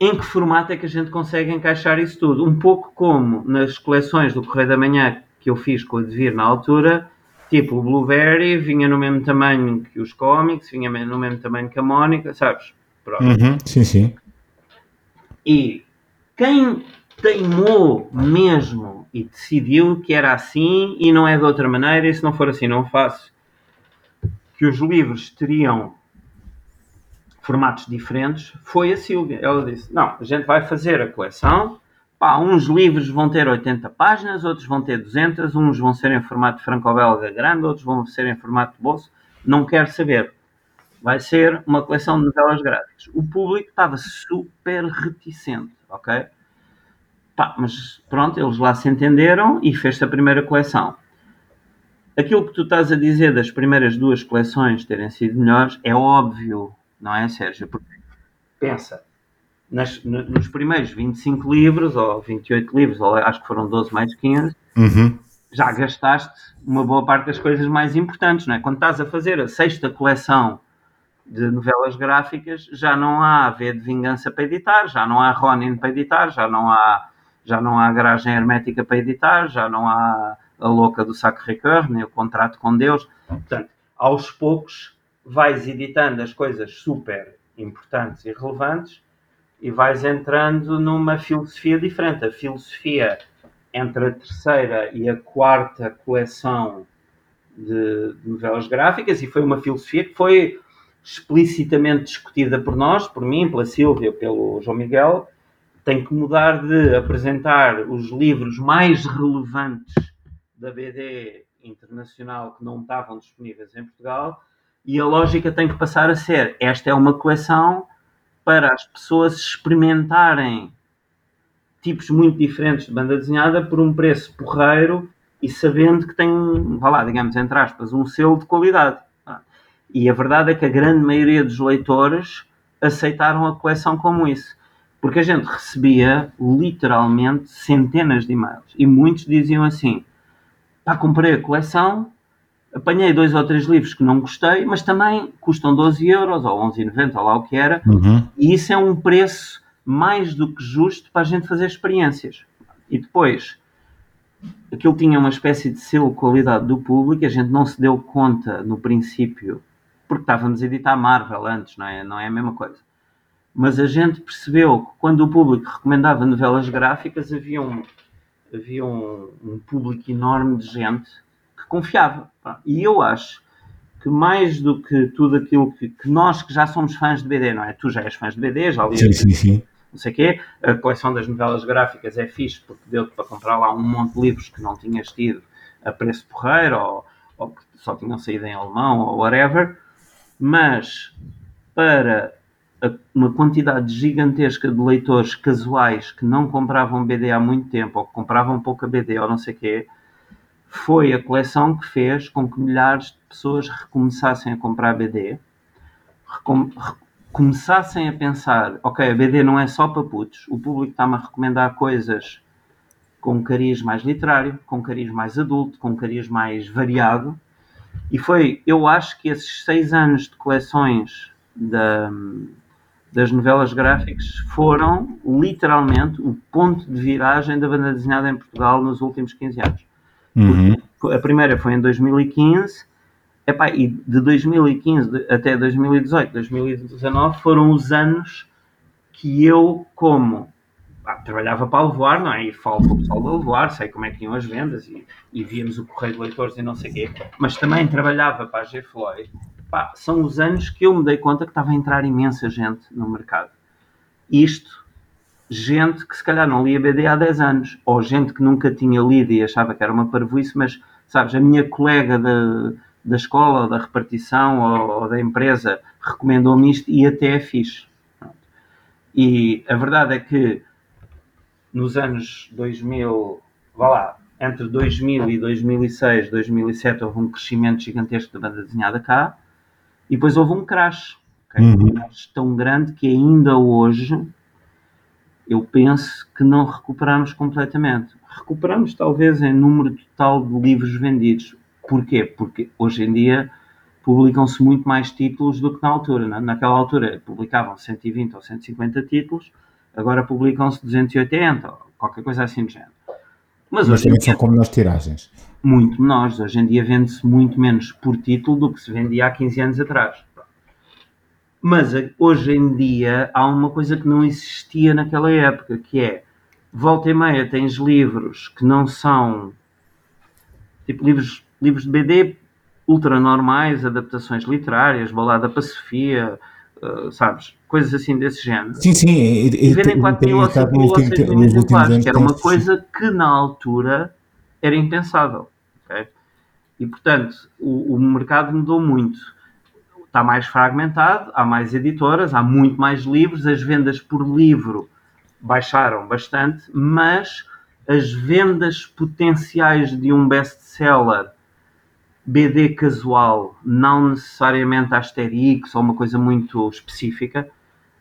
Em que formato é que a gente consegue encaixar isso tudo? Um pouco como nas coleções do Correio da Manhã que eu fiz com o Devir na altura, tipo o Blueberry vinha no mesmo tamanho que os cómics, vinha no mesmo tamanho que a Mónica, sabes? Uhum, sim, sim. E quem teimou mesmo e decidiu que era assim e não é de outra maneira, e se não for assim não faço, que os livros teriam formatos diferentes, foi a Silvia. Ela disse: Não, a gente vai fazer a coleção. Pá, uns livros vão ter 80 páginas, outros vão ter 200, uns vão ser em formato franco-belga grande, outros vão ser em formato bolso. Não quero saber. Vai ser uma coleção de novelas gráficas. O público estava super reticente, ok? Pá, mas pronto, eles lá se entenderam e fez-se a primeira coleção. Aquilo que tu estás a dizer das primeiras duas coleções terem sido melhores é óbvio, não é, Sérgio? Porque pensa, nas, nos primeiros 25 livros, ou 28 livros, ou acho que foram 12 mais 15, uhum. já gastaste uma boa parte das coisas mais importantes, não é? Quando estás a fazer a sexta coleção de novelas gráficas, já não há V de Vingança para editar, já não há Ronin para editar, já não há já não há garagem hermética para editar, já não há a louca do Sacré-Cœur, nem o contrato com Deus. Portanto, aos poucos vais editando as coisas super importantes e relevantes e vais entrando numa filosofia diferente. A filosofia entre a terceira e a quarta coleção de novelas gráficas, e foi uma filosofia que foi explicitamente discutida por nós, por mim, pela Silvia, pelo João Miguel, tem que mudar de apresentar os livros mais relevantes da BD internacional que não estavam disponíveis em Portugal e a lógica tem que passar a ser: esta é uma coleção para as pessoas experimentarem tipos muito diferentes de banda desenhada por um preço porreiro e sabendo que tem, vá lá, digamos, entre aspas, um selo de qualidade. E a verdade é que a grande maioria dos leitores aceitaram a coleção como isso. Porque a gente recebia literalmente centenas de e-mails e muitos diziam assim: pá, comprei a coleção, apanhei dois ou três livros que não gostei, mas também custam 12 euros ou 11,90 ou lá o que era, uhum. e isso é um preço mais do que justo para a gente fazer experiências. E depois, aquilo tinha uma espécie de selo de qualidade do público, a gente não se deu conta no princípio, porque estávamos a editar Marvel antes, não é, não é a mesma coisa mas a gente percebeu que quando o público recomendava novelas gráficas havia um, havia um, um público enorme de gente que confiava. E eu acho que mais do que tudo aquilo que, que nós que já somos fãs de BD, não é? Tu já és fãs de BD, já lias Sim, sim, sim. não sei o quê. A coleção das novelas gráficas é fixe porque deu-te para comprar lá um monte de livros que não tinhas tido a preço porreiro ou, ou que só tinham saído em alemão ou whatever. Mas para uma quantidade gigantesca de leitores casuais que não compravam BD há muito tempo ou que compravam pouca BD ou não sei o quê, foi a coleção que fez com que milhares de pessoas recomeçassem a comprar BD, recom- re- começassem a pensar, ok, a BD não é só para putos, o público está-me a recomendar coisas com um cariz mais literário, com um cariz mais adulto, com um cariz mais variado, e foi, eu acho que esses seis anos de coleções da- das novelas gráficas foram literalmente o ponto de viragem da banda desenhada em Portugal nos últimos 15 anos. Uhum. A primeira foi em 2015, epá, e de 2015 de- até 2018, 2019 foram os anos que eu, como trabalhava para a não é? E falo com o pessoal da Levoar, sei como é que iam as vendas e, e víamos o correio de leitores e não sei o quê, mas também trabalhava para a G Floyd. São os anos que eu me dei conta que estava a entrar imensa gente no mercado. Isto gente que se calhar não lia BD há 10 anos, ou gente que nunca tinha lido e achava que era uma parvoíce, mas, sabes, a minha colega da, da escola, da repartição, ou, ou da empresa, recomendou-me isto e até é fixe. E a verdade é que nos anos 2000, vá lá, entre 2000 e 2006, 2007, houve um crescimento gigantesco da banda desenhada cá, e depois houve um crash, ok? Uhum. um crash tão grande que ainda hoje eu penso que não recuperamos completamente. Recuperamos talvez em número total de livros vendidos. Porquê? Porque hoje em dia publicam-se muito mais títulos do que na altura. Na- Naquela altura publicavam 120 ou 150 títulos, agora publicam-se 280 ou qualquer coisa assim do género. Mas, Mas hoje também dia são como nas tiragens. muito menores. Hoje em dia vende-se muito menos por título do que se vendia há 15 anos atrás. Mas a- hoje em dia há uma coisa que não existia naquela época, que é volta e meia tens livros que não são tipo livros, livros de BD ultra normais, adaptações literárias, balada para Sofia, uh, sabes? Coisas assim desse género Sim, sim. E, e, e vendem 4 mil ou 5 mil ou 6 mil exemplares, que era uma coisa que na altura era impensável. ok? E portanto, o, o mercado mudou muito. Está mais fragmentado, há mais editoras, há muito mais livros, as vendas por livro baixaram bastante, mas as vendas potenciais de um best-seller BD casual, não necessariamente Asterix ou uma coisa muito específica,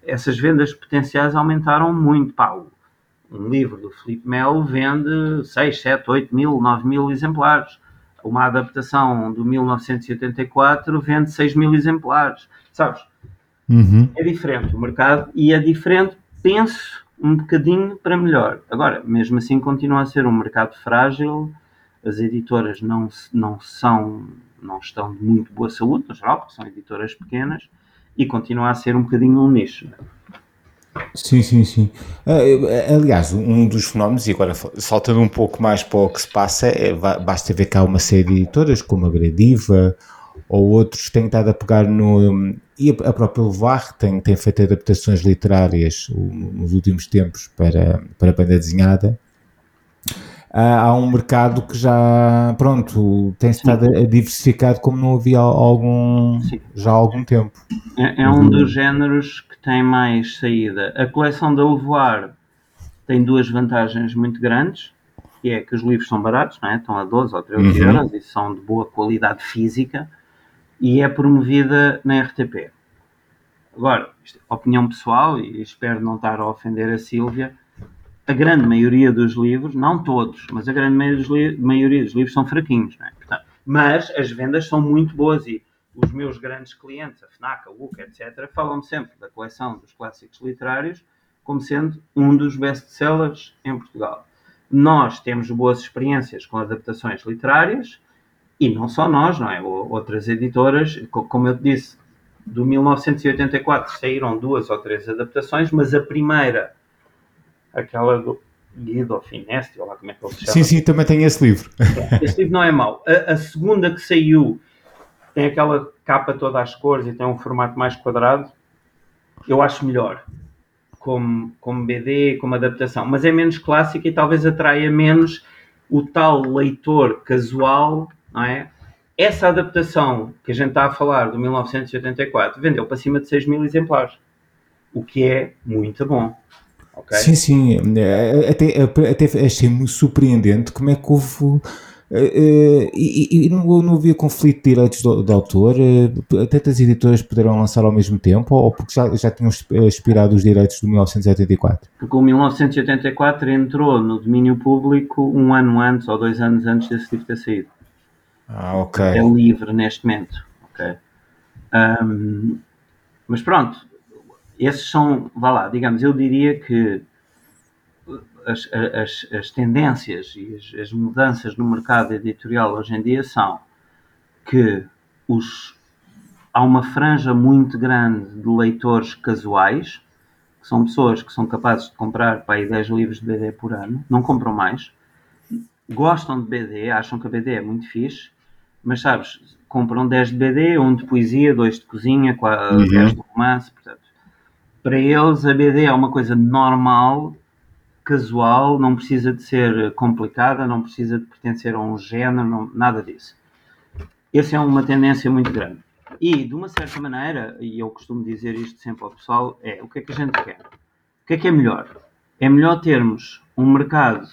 essas vendas potenciais aumentaram muito. Pá, um livro do Felipe Melo vende 6, 7, 8 mil, 9 mil exemplares. Uma adaptação do 1984 vende 6 mil exemplares. Sabes? Uhum. É diferente o mercado e é diferente, penso, um bocadinho para melhor. Agora, mesmo assim, continua a ser um mercado frágil. As editoras não, não são, não estão de muito boa saúde, no geral, porque são editoras pequenas, e continua a ser um bocadinho um nicho. Sim, sim, sim. Ah, aliás, um dos fenómenos, e agora saltando um pouco mais para o que se passa, é, basta ver que há uma série de editoras, como a Gradiva ou outros, que têm estado a pegar no. E a própria Levar tem, tem feito adaptações literárias nos últimos tempos para, para a banda desenhada. Há, há um mercado que já, pronto, tem estado a, diversificar como não havia algum, Sim. já há algum tempo. É, é um dos géneros que tem mais saída. A coleção da Levoar tem duas vantagens muito grandes, que é que os livros são baratos, não é? estão a 12 ou 13 Uhum. euros e são de boa qualidade física e é promovida na RTP. Agora, isto é opinião pessoal e espero não estar a ofender a Sílvia, a grande maioria dos livros, não todos, mas a grande maioria dos, livros são fraquinhos, é? Portanto, mas as vendas são muito boas e os meus grandes clientes, a FNAC, a UC, etc., falam sempre da coleção dos clássicos literários como sendo um dos best-sellers em Portugal. Nós temos boas experiências com adaptações literárias e não só nós, não é? Outras editoras, co- como eu te disse, do 1984 saíram duas ou três adaptações, mas a primeira, aquela do, Guido Finesti, ou lá como é que ele se chama. Sim, sim, também tenho esse livro. Esse livro não é mau. A, a, segunda que saiu tem aquela capa toda às cores e tem um formato mais quadrado. Eu acho melhor. Como, como BD, como adaptação. Mas é menos clássica e talvez atraia menos o tal leitor casual, não é? Essa adaptação que a gente está a falar do 1984 vendeu para cima de 6 mil exemplares, o que é muito bom. Okay? Sim, sim. É, até, até achei-me surpreendente como é que houve. Uh, e, e não, não, havia conflito de direitos de, de autor? Uh, tantas editoras puderam lançar ao mesmo tempo ou porque já, já tinham expirado os direitos de 1984? Porque o 1984 entrou no domínio público um ano antes ou dois anos antes desse livro ter saído. Ah, ok. É livre neste momento. Ok. Um, mas pronto, esses são, vá lá, digamos, eu diria que as, as, as tendências e as, as, mudanças no mercado editorial hoje em dia são que os, há uma franja muito grande de leitores casuais, que são pessoas que são capazes de comprar para aí 10 livros de BD por ano, não compram mais, gostam de BD, acham que a BD é muito fixe, mas sabes, compram 10 de BD, um de poesia, dois de cozinha, 10 uhum. de romance, portanto, para eles a BD é uma coisa normal, casual, não precisa de ser complicada, não precisa de pertencer a um género, não, nada disso. Essa é uma tendência muito grande. E, de uma certa maneira, e eu costumo dizer isto sempre ao pessoal, é o que é que a gente quer? O que é que é melhor? É melhor termos um mercado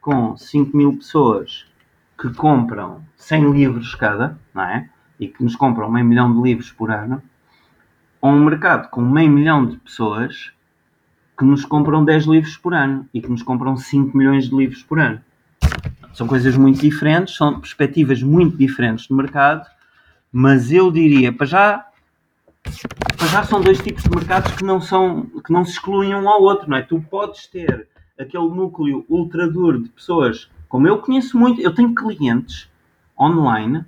com 5 mil pessoas que compram 100 livros cada, não é? E que nos compram meio milhão de livros por ano, ou um mercado com meio milhão de pessoas que nos compram 10 livros por ano e que nos compram 5 milhões de livros por ano. São coisas muito diferentes, são perspectivas muito diferentes de mercado, mas eu diria, para já, para já são dois tipos de mercados que não, são, que não se excluem um ao outro, não é? Tu podes ter aquele núcleo ultra duro de pessoas, como eu conheço muito, eu tenho clientes online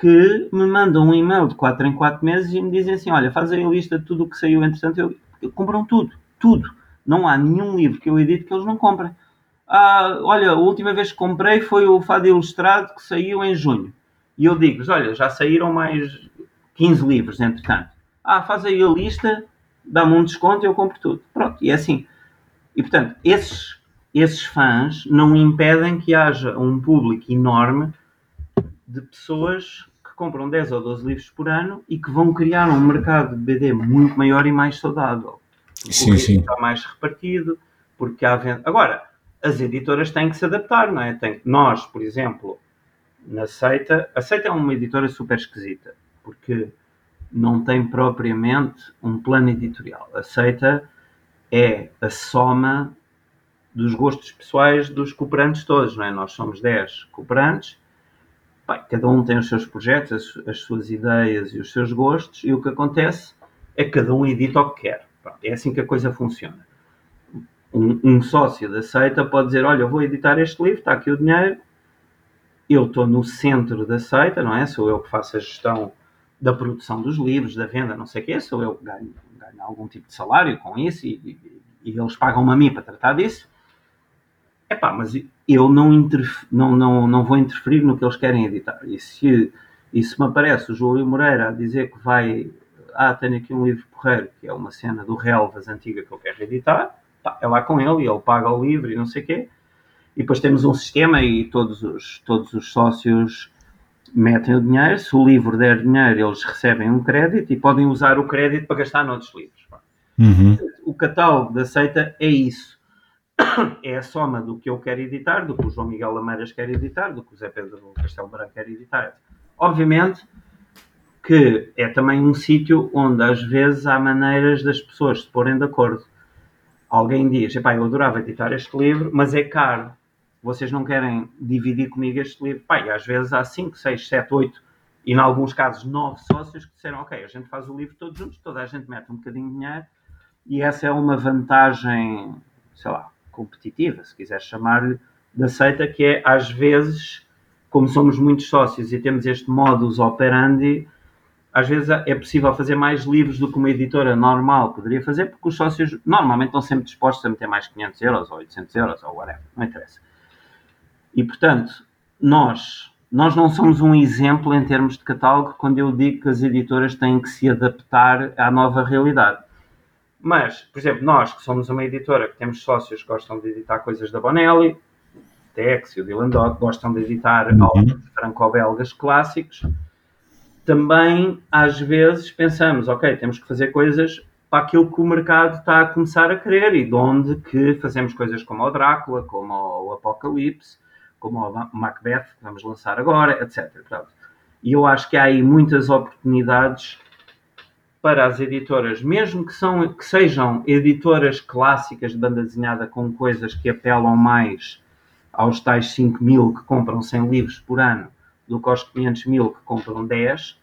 que me mandam um e-mail de 4 em 4 meses e me dizem assim: Olha, faz aí a lista de tudo o que saiu, entretanto, eu, eu, compram tudo, tudo. Não há nenhum livro que eu edito que eles não comprem. Ah, olha, a última vez que comprei foi o Fado Ilustrado que saiu em junho. E eu digo-lhes: Olha, já saíram mais 15 livros, entretanto. Ah, faz aí a lista, dá-me um desconto e eu compro tudo. Pronto, e é assim. E portanto, esses, esses fãs não impedem que haja um público enorme de pessoas que compram 10 ou 12 livros por ano e que vão criar um mercado de BD muito maior e mais saudável. Sim, o sim. está mais repartido, porque há venda. Agora, as editoras têm que se adaptar, não é? Tem... Nós, por exemplo, na Seita, a Seita é uma editora super esquisita, porque não tem propriamente um plano editorial. A Seita é a soma dos gostos pessoais dos cooperantes todos, não é? Nós somos 10 cooperantes Bem, cada um tem os seus projetos, as, as, suas ideias e os seus gostos, e o que acontece é que cada um edita o que quer. Pronto, é assim que a coisa funciona. Um, um, sócio da seita pode dizer: Olha, eu vou editar este livro, está aqui o dinheiro, eu estou no centro da seita, não é? Sou eu que faço a gestão da produção dos livros, da venda, não sei o quê, sou eu que ganho, ganho algum tipo de salário com isso e, e, e eles pagam-me a mim para tratar disso. Epá, mas eu não, não, não, não vou interferir no que eles querem editar. E se, e se me aparece o Júlio Moreira a dizer que vai. Ah, tenho aqui um livro porreiro, que é uma cena do Relvas antiga que eu quero editar, pá, é lá com ele e ele paga o livro e não sei o quê. E depois temos um sistema e todos os, todos os sócios metem o dinheiro. Se o livro der dinheiro, eles recebem um crédito e podem usar o crédito para gastar noutros livros. Uhum. O catálogo da seita é isso é a soma do que eu quero editar, do que o João Miguel Lameiras quer editar, do que o Zé Pedro Castelo Branco quer editar. Obviamente que é também um sítio onde às vezes há maneiras das pessoas se porem de acordo. Alguém diz, epá, eu adorava editar este livro, mas é caro. Vocês não querem dividir comigo este livro? Pai, às vezes há 5, 6, 7, 8 e, em alguns casos, 9 sócios que disseram, ok, a gente faz o livro todos juntos, toda a gente mete um bocadinho de dinheiro e essa é uma vantagem, sei lá, competitiva, se quiser chamar-lhe, da seita, que é às vezes, como somos muitos sócios e temos este modus operandi, às vezes é possível fazer mais livros do que uma editora normal poderia fazer, porque os sócios normalmente estão sempre dispostos a meter mais 500 euros ou 800 euros ou whatever, não interessa. E portanto, nós, nós não somos um exemplo em termos de catálogo quando eu digo que as editoras têm que se adaptar à nova realidade. Mas, por exemplo, nós que somos uma editora que temos sócios que gostam de editar coisas da Bonelli, Tex e o Dylan Dog, gostam de editar uhum. álbuns franco-belgas clássicos, também às vezes pensamos, ok, temos que fazer coisas para aquilo que o mercado está a começar a querer e de onde que fazemos coisas como o Drácula, como o Apocalipse, como o Macbeth, que vamos lançar agora, etc. E eu acho que há aí muitas oportunidades para as editoras, mesmo que, são, que sejam editoras clássicas de banda desenhada com coisas que apelam mais aos tais 5 mil que compram 100 livros por ano, do que aos 500 mil que compram 10,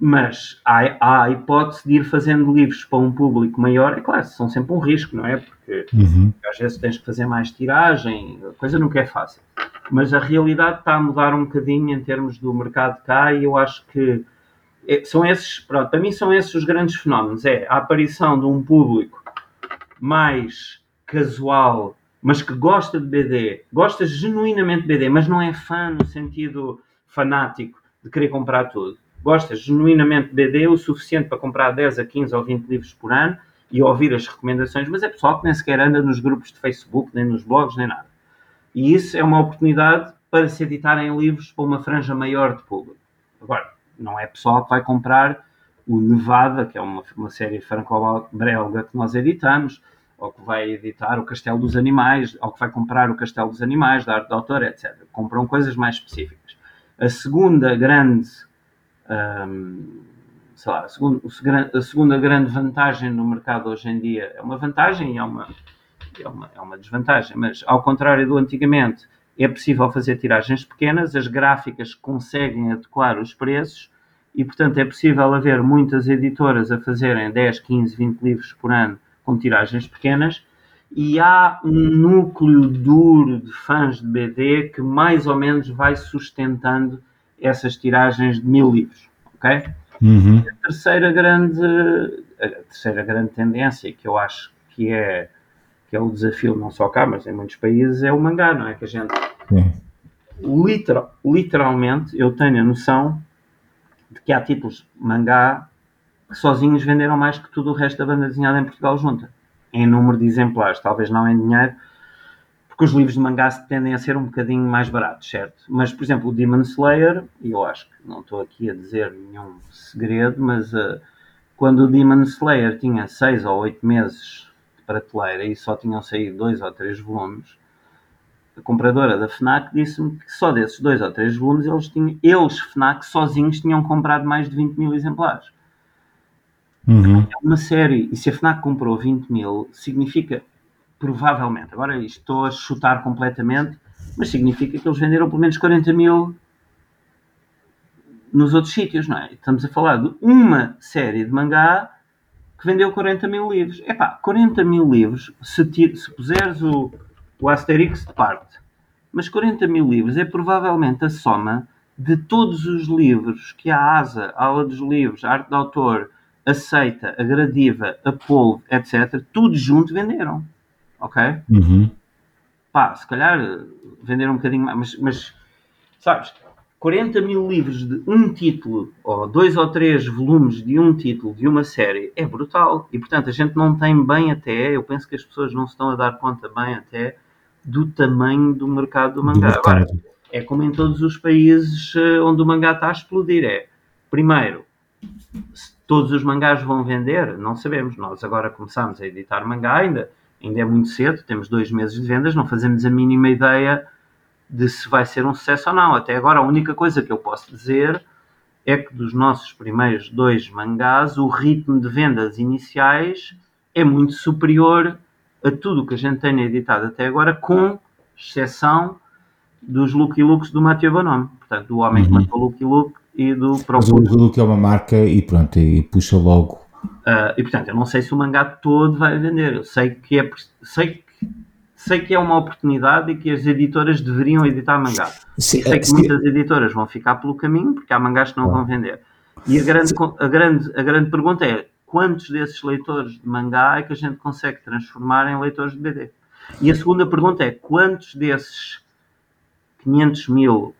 mas há, há, a hipótese de ir fazendo livros para um público maior. É claro, são sempre um risco, não é? Porque uhum. às vezes tens que fazer mais tiragem, a coisa nunca é fácil. Mas a realidade está a mudar um bocadinho em termos do mercado cá e eu acho que são esses, pronto, para mim são esses os grandes fenómenos. É a aparição de um público mais casual mas que gosta de BD, gosta genuinamente de BD, mas não é fã no sentido fanático de querer comprar tudo. Gosta genuinamente de BD o suficiente para comprar 10 a 15 ou 20 livros por ano e ouvir as recomendações, mas é pessoal que nem sequer anda nos grupos de Facebook, nem nos blogs, nem nada. E isso é uma oportunidade para se editarem livros para uma franja maior de público. Agora, não é pessoal que vai comprar o Nevada, que é uma, uma série franco-belga que nós editamos, ou que vai editar o Castelo dos Animais, ou que vai comprar o Castelo dos Animais, da arte do autor, etc. Compram coisas mais específicas. A segunda grande, hum, sei lá, a segunda, a segunda, grande vantagem no mercado hoje em dia é uma vantagem e é uma, é uma, é uma desvantagem, mas ao contrário do antigamente, é possível fazer tiragens pequenas, as gráficas conseguem adequar os preços e, portanto, é possível haver muitas editoras a fazerem 10, 15, 20 livros por ano com tiragens pequenas, e há um núcleo duro de fãs de BD que mais ou menos vai sustentando essas tiragens de mil livros, ok? Uhum. A terceira grande, a terceira grande tendência que eu acho que é que é o desafio não só cá, mas em muitos países é o mangá, não é que a gente literal, literalmente eu tenho a noção de que há títulos mangá que sozinhos venderam mais que tudo o resto da banda desenhada em Portugal junta. Em número de exemplares, talvez não em dinheiro, porque os livros de mangá tendem a ser um bocadinho mais baratos, certo? Mas, por exemplo, o Demon Slayer, e eu acho que não estou aqui a dizer nenhum segredo, mas uh, quando o Demon Slayer tinha 6 ou 8 meses de prateleira e só tinham saído 2 ou 3 volumes, a compradora da FNAC disse-me que só desses 2 ou 3 volumes eles, tinham, eles, FNAC, sozinhos tinham comprado mais de 20 mil exemplares. Uhum. É uma série, e se a FNAC comprou 20 mil, significa, provavelmente, agora estou a chutar completamente, mas significa que eles venderam pelo menos 40 mil nos outros sítios, não é? Estamos a falar de uma série de mangá que vendeu 40 mil livros. Epá, 40 mil livros, se, tira, se puseres o, o Asterix de parte, mas 40 mil livros é provavelmente a soma de todos os livros que a ASA, a aula dos livros, a arte de autor, Aceita, a Gradiva, a Polvo, etc., tudo junto venderam. Ok? Uhum. Pá, se calhar eh, venderam um bocadinho mais, mas, mas sabes, 40 mil livros de um título, ou dois ou três volumes de um título, de uma série, é brutal. E portanto a gente não tem bem até, eu penso que as pessoas não se estão a dar conta bem até do tamanho do mercado do mangá. Do Agora, é como em todos os países eh, onde o mangá está a explodir. É, primeiro, todos os mangás vão vender? Não sabemos. Nós agora começamos a editar mangá, ainda, ainda é muito cedo, temos dois meses de vendas, não fazemos a mínima ideia de se vai ser um sucesso ou não. Até agora, a única coisa que eu posso dizer é que dos nossos primeiros dois mangás, o ritmo de vendas iniciais é muito superior a tudo o que a gente tenha editado até agora, com exceção dos Lucky Looks do Mathieu Bonhomme. Portanto, do Homem uhum. que Matou Lucky Luke e do próprio. Mas o Luke é uma marca e pronto, e puxa logo. Uh, e portanto, eu não sei se o mangá todo vai vender. Eu sei que é, sei que, sei que é uma oportunidade e que as editoras deveriam editar mangá. Sim, sei que sim. muitas editoras vão ficar pelo caminho porque há mangás que não vão vender. E a grande, a, grande, a grande pergunta é quantos desses leitores de mangá é que a gente consegue transformar em leitores de BD? E a segunda pergunta é quantos desses 500 mil,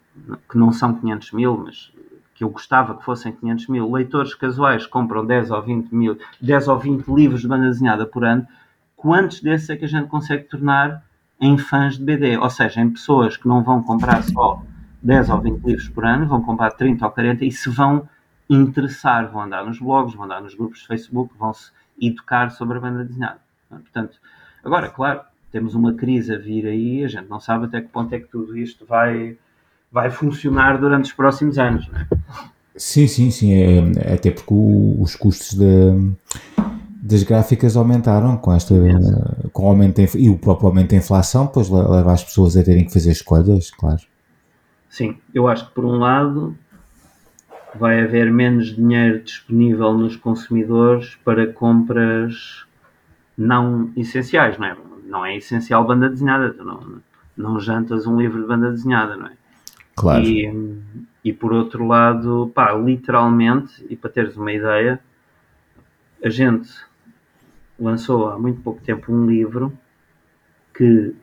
que não são 500 mil, mas que eu gostava que fossem 500 mil, leitores casuais compram 10 ou 20 mil, 10 ou 20 livros de banda desenhada por ano, quantos desses é que a gente consegue tornar em fãs de BD? Ou seja, em pessoas que não vão comprar só 10 ou 20 livros por ano, vão comprar 30 ou 40 e se vão interessar, vão andar nos blogs, vão andar nos grupos de Facebook, vão se educar sobre a banda desenhada. Portanto, agora, claro, temos uma crise a vir aí, a gente não sabe até que ponto é que tudo isto vai, vai funcionar durante os próximos anos. Não é? Sim, sim, sim. É, até porque o, os custos de, das gráficas aumentaram com esta com o aumento e o próprio aumento da inflação, pois leva as pessoas a terem que fazer escolhas, claro. Sim, eu acho que por um lado vai haver menos dinheiro disponível nos consumidores para compras não essenciais, não é? Não é essencial banda desenhada, tu não, não jantas um livro de banda desenhada, não é? Claro. E, e por outro lado, pá, literalmente, e para teres uma ideia, a gente lançou há muito pouco tempo um livro que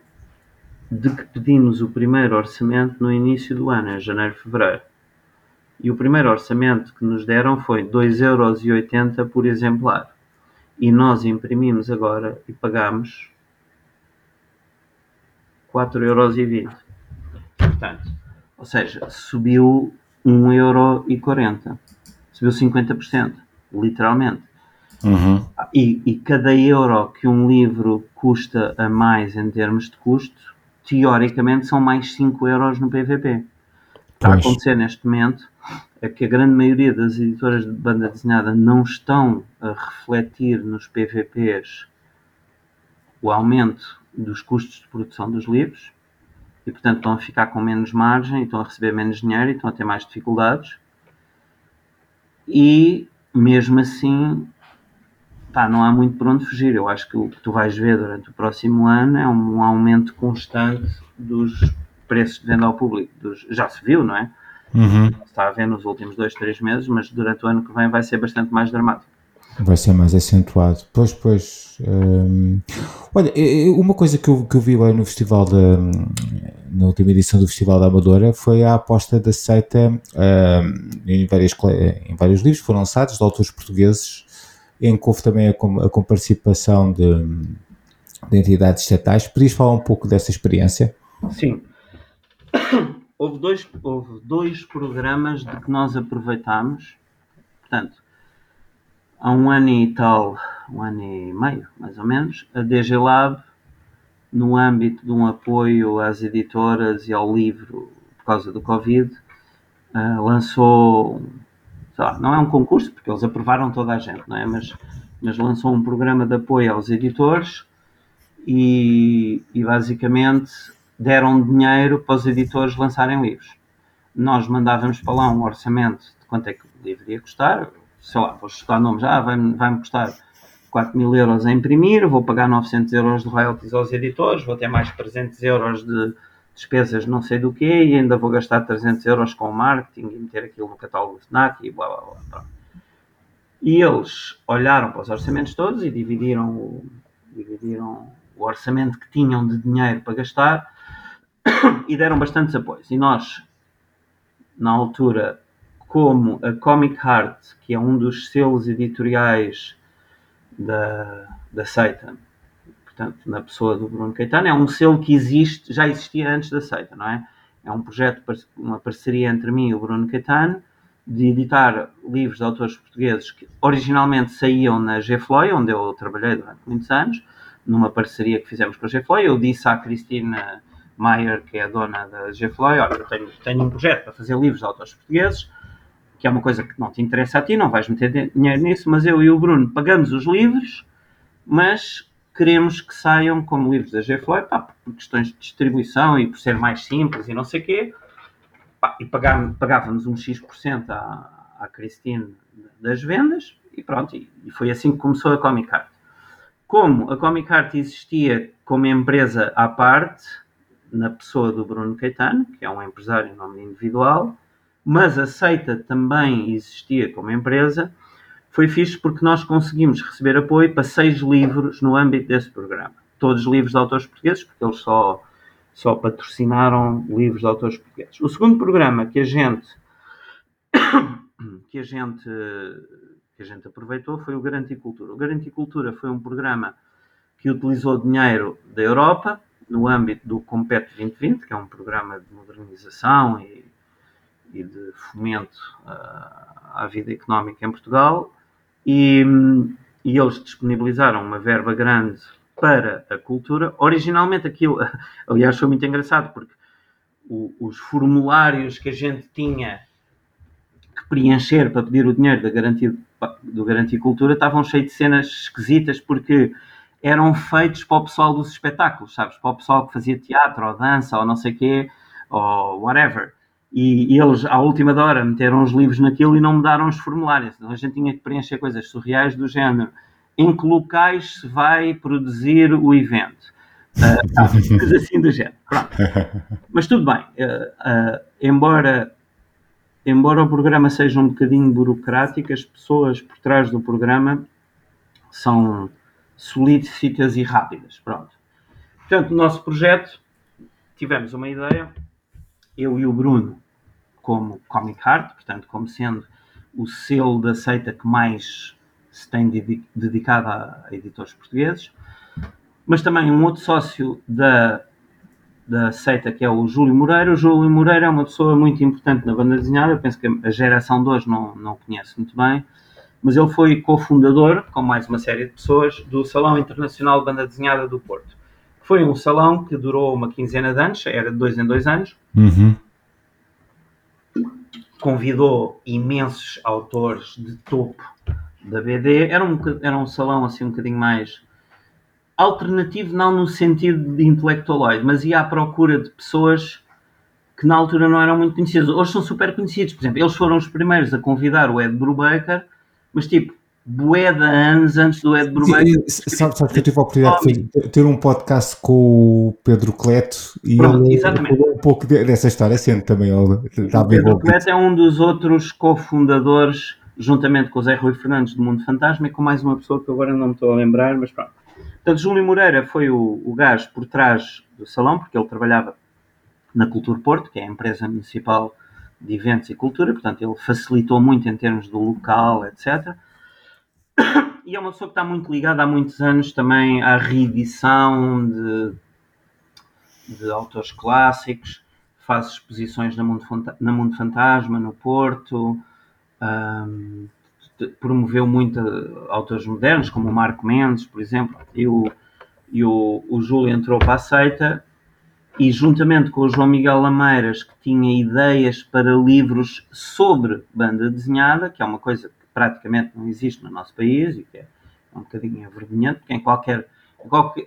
de que pedimos o primeiro orçamento no início do ano, em janeiro, fevereiro. E o primeiro orçamento que nos deram foi 2,80€ por exemplar. E nós imprimimos agora e pagamos 4,20€. Portanto, ou seja, subiu 1,40€. Subiu 50%, literalmente. Uhum. E, e, cada euro que um livro custa a mais em termos de custo, teoricamente são mais 5 euros no PVP. Está a acontecer neste momento é que a grande maioria das editoras de banda desenhada não estão a refletir nos PVPs o aumento dos custos de produção dos livros e, portanto, estão a ficar com menos margem, estão a receber menos dinheiro e estão a ter mais dificuldades. E, mesmo assim, pá, não há muito por onde fugir. Eu acho que o que tu vais ver durante o próximo ano é um aumento constante dos preços de venda ao público. Dos, já se viu, não é? Uhum. Está a ver nos últimos dois, três meses, mas durante o ano que vem vai ser bastante mais dramático. Vai ser mais acentuado. Pois, pois. Hum, olha, uma coisa que eu, que eu vi lá no festival da. Na última edição do Festival da Amadora foi a aposta da seita hum, em, várias, em vários livros, foram lançados de autores portugueses, em que houve também a, a com participação de, de entidades estatais. Podias falar um pouco dessa experiência? Sim. Houve dois, houve dois programas de que nós aproveitámos. Portanto, há um ano e tal, um ano e meio, mais ou menos, a DG Lab, no âmbito de um apoio às editoras e ao livro por causa do Covid, uh, lançou, lá, não é um concurso, porque eles aprovaram toda a gente, não é? Mas, mas lançou um programa de apoio aos editores e, e basicamente deram dinheiro para os editores lançarem livros. Nós mandávamos para lá um orçamento de quanto é que o livro ia custar, sei lá, vou chutar nomes, ah, vai-me vai custar 4 mil euros a imprimir, vou pagar 900 euros de royalties aos editores, vou ter mais 300 euros de despesas não sei do que e ainda vou gastar 300 euros com marketing e meter aquilo no catálogo do FNAC e blá blá blá. blá. E eles olharam para os orçamentos todos e dividiram o, dividiram o orçamento que tinham de dinheiro para gastar e deram bastantes apoios. E nós, na altura, como a Comic Heart, que é um dos selos editoriais da, da Seita, portanto, na pessoa do Bruno Caetano, é um selo que existe, já existia antes da Seita, não é? É um projeto, uma parceria entre mim e o Bruno Caetano, de editar livros de autores portugueses que originalmente saíam na G-Floy, onde eu trabalhei durante muitos anos, numa parceria que fizemos com a G-Floy. Eu disse à Cristina Maier, que é a dona da G-Floy, olha, eu tenho, tenho um projeto para fazer livros de autores portugueses, que é uma coisa que não te interessa a ti, não vais meter dinheiro nisso, mas eu e o Bruno pagamos os livros, mas queremos que saiam como livros da G-Floy, por questões de distribuição e por ser mais simples e não sei o quê, pá, e pagávamos um X% à, à Christine das vendas, e pronto, e, e foi assim que começou a Comic Art. Como a Comic Art existia como empresa à parte, na pessoa do Bruno Caetano, que é um empresário em nome individual, mas aceita também existia como empresa, foi fixe porque nós conseguimos receber apoio para seis livros no âmbito desse programa. Todos livros de autores portugueses, porque eles só, só patrocinaram livros de autores portugueses. O segundo programa que a gente que a gente que a gente aproveitou foi o Garanticultura. O Garanticultura foi um programa que utilizou dinheiro da Europa no âmbito do Compete 2020, que é um programa de modernização e, e de fomento uh, à vida económica em Portugal, e, e eles disponibilizaram uma verba grande para a cultura. Originalmente aquilo, aliás, foi muito engraçado, porque o, os formulários que a gente tinha que preencher para pedir o dinheiro da garantia, do Garantia Cultura estavam cheios de cenas esquisitas, porque eram feitos para o pessoal dos espetáculos, sabes? Para o pessoal que fazia teatro ou dança ou não sei o quê, ou whatever. E, e, eles, à última hora, meteram os livros naquilo e não mudaram os formulários. Então a gente tinha que preencher coisas surreais do género. Em que locais se vai produzir o evento? Uh, coisas assim do género. Pronto. Mas tudo bem. Uh, uh, embora, embora o programa seja um bocadinho burocrático, as pessoas por trás do programa são solícitas e rápidas. Pronto. Portanto, no nosso projeto tivemos uma ideia, eu e o Bruno, como Comic Heart, portanto, como sendo o selo da seita que mais se tem dedicado a editores portugueses, mas também um outro sócio da, da seita que é o Júlio Moreira. O Júlio Moreira é uma pessoa muito importante na banda desenhada, eu penso que a geração de hoje não, não o conhece muito bem, mas ele foi cofundador, com mais uma série de pessoas, do Salão Internacional de Banda Desenhada do Porto. Foi um salão que durou uma quinzena de anos, era de dois em dois anos. Uhum. Convidou imensos autores de topo da BD. Era um, era um salão assim um bocadinho mais alternativo, não no sentido de intelectualoide, mas ia à procura de pessoas que na altura não eram muito conhecidas. Hoje são super conhecidos. Por exemplo, eles foram os primeiros a convidar o Ed Brubaker mas tipo, bué de anos antes do Ed Brubaker. Sabe, sabe que eu tive a oportunidade de ter um podcast com o Pedro Cleto e Pronto, ele falou um pouco dessa história, sendo também ele está bem Pedro Cleto é um dos outros cofundadores, juntamente com o Zé Rui Fernandes do Mundo Fantasma e com mais uma pessoa que agora não me estou a lembrar, mas pronto. Portanto, Júlio Moreira foi o, o gajo por trás do salão, porque ele trabalhava na Cultura Porto, que é a empresa municipal de eventos e cultura, portanto ele facilitou muito em termos do local, etc. E é uma pessoa que está muito ligada há muitos anos também à reedição de, de autores clássicos, faz exposições na Mundo, na Mundo Fantasma, no Porto, um, promoveu muito autores modernos, como o Marco Mendes, por exemplo, e o, e o, o Júlio entrou para a seita e juntamente com o João Miguel Lameiras, que tinha ideias para livros sobre banda desenhada, que é uma coisa que praticamente não existe no nosso país e que é um bocadinho envergonhante, porque em qualquer,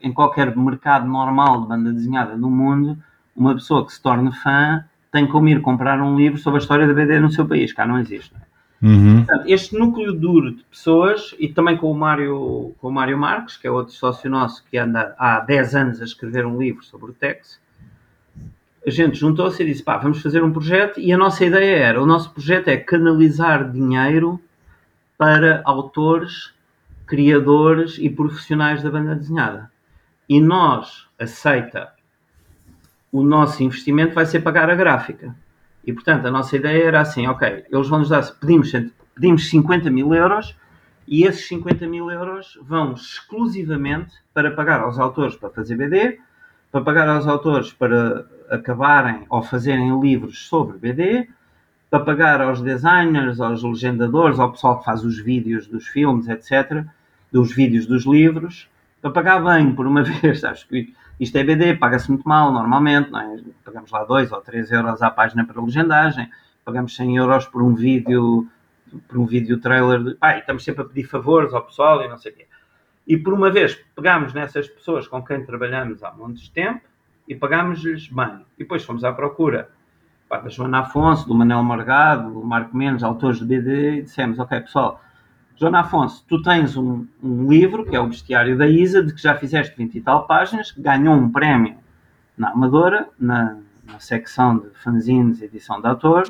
em qualquer mercado normal de banda desenhada no mundo, uma pessoa que se torne fã tem como ir comprar um livro sobre a história da BD no seu país, cá não existe. Uhum. Portanto, este núcleo duro de pessoas, e também com o, Mário, com o Mário Marques, que é outro sócio nosso que anda há 10 anos a escrever um livro sobre o Tex, a gente juntou-se e disse: pá, vamos fazer um projeto. E a nossa ideia era: o nosso projeto é canalizar dinheiro para autores, criadores e profissionais da banda desenhada. E nós, aceita, o nosso investimento vai ser pagar a gráfica. E portanto, a nossa ideia era assim: ok, eles vão nos dar, pedimos, pedimos 50 mil euros. E esses 50 mil euros vão exclusivamente para pagar aos autores para fazer BD, para pagar aos autores para acabarem ou fazerem livros sobre BD, para pagar aos designers, aos legendadores, ao pessoal que faz os vídeos dos filmes, etc., dos vídeos dos livros, para pagar bem por uma vez, sabes que isto é BD, paga-se muito mal normalmente, é? pagamos lá 2 ou 3 euros à página para legendagem, pagamos 100 euros por um vídeo, por um vídeo trailer, de, estamos sempre a pedir favores ao pessoal e não sei o quê. E por uma vez pegámos nessas pessoas com quem trabalhamos há muitos tempo e pagámos-lhes bem. E depois fomos à procura. Pá, da Joana Afonso, do Manel Margado, do Marco Mendes, autores de BD, e dissemos, ok pessoal, Joana Afonso, tu tens um, um, livro, que é o Bestiário da Isa, de que já fizeste 20 e tal páginas, que ganhou um prémio na Amadora, na, na secção de fanzines e edição de autor,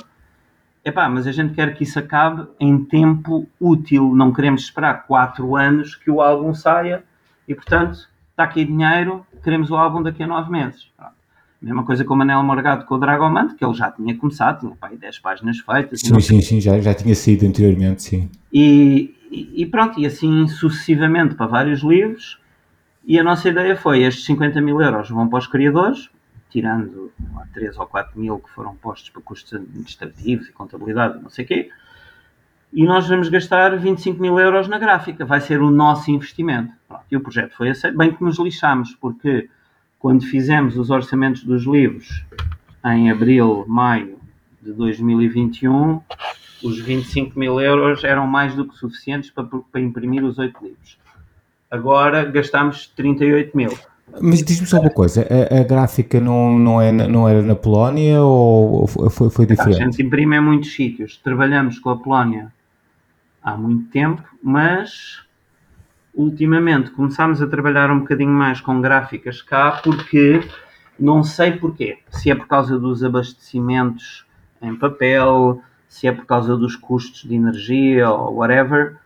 epá, mas a gente quer que isso acabe em tempo útil, não queremos esperar 4 anos que o álbum saia e, portanto, está aqui dinheiro, queremos o álbum daqui a 9 meses. Pronto. Mesma coisa com o Manel Morgado com o Dragomante, que ele já tinha começado, tinha pá, 10 páginas feitas. Sim, sim, sim, já, já tinha saído anteriormente, sim. E, e, e pronto, e assim sucessivamente para vários livros. E a nossa ideia foi: estes 50 mil euros vão para os criadores, tirando lá, 3 ou 4 mil que foram postos para custos administrativos e contabilidade, não sei o quê, e nós vamos gastar 25 mil euros na gráfica, vai ser o nosso investimento. Pronto, e o projeto foi aceito, bem que nos lixámos, porque quando fizemos os orçamentos dos livros em abril, maio de 2021, os 25 mil euros eram mais do que suficientes para, para imprimir os 8 livros. Agora gastamos 38 mil. Mas diz-me só uma coisa, a, a, gráfica não, não, é, não era na Polónia ou foi, foi diferente? A gente imprime em muitos sítios. Trabalhamos com a Polónia há muito tempo, mas ultimamente começámos a trabalhar um bocadinho mais com gráficas cá porque não sei porquê. Se é por causa dos abastecimentos em papel, se é por causa dos custos de energia ou whatever,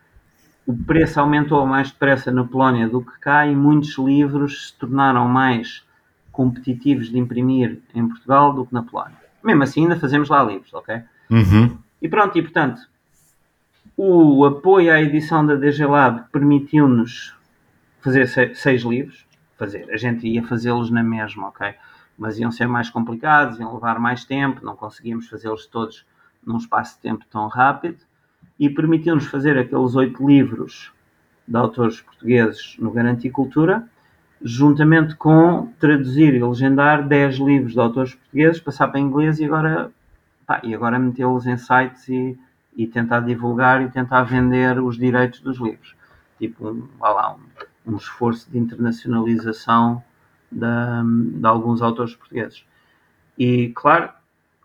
o preço aumentou mais depressa na Polónia do que cá e muitos livros se tornaram mais competitivos de imprimir em Portugal do que na Polónia. Mesmo assim, ainda fazemos lá livros, ok? Uhum. E pronto, e portanto, o apoio à edição da DG Lab permitiu-nos fazer seis livros. Fazer, a gente ia fazê-los na mesma, ok? Mas iam ser mais complicados, iam levar mais tempo, não conseguíamos fazê-los todos num espaço de tempo tão rápido e permitiu-nos fazer aqueles oito livros de autores portugueses no Garanticultura, juntamente com traduzir e legendar 10 livros de autores portugueses, passar para inglês e agora, e agora metê-los em sites e, e tentar divulgar e tentar vender os direitos dos livros. Tipo, um, lá, um, um esforço de internacionalização de, de alguns autores portugueses. E, claro,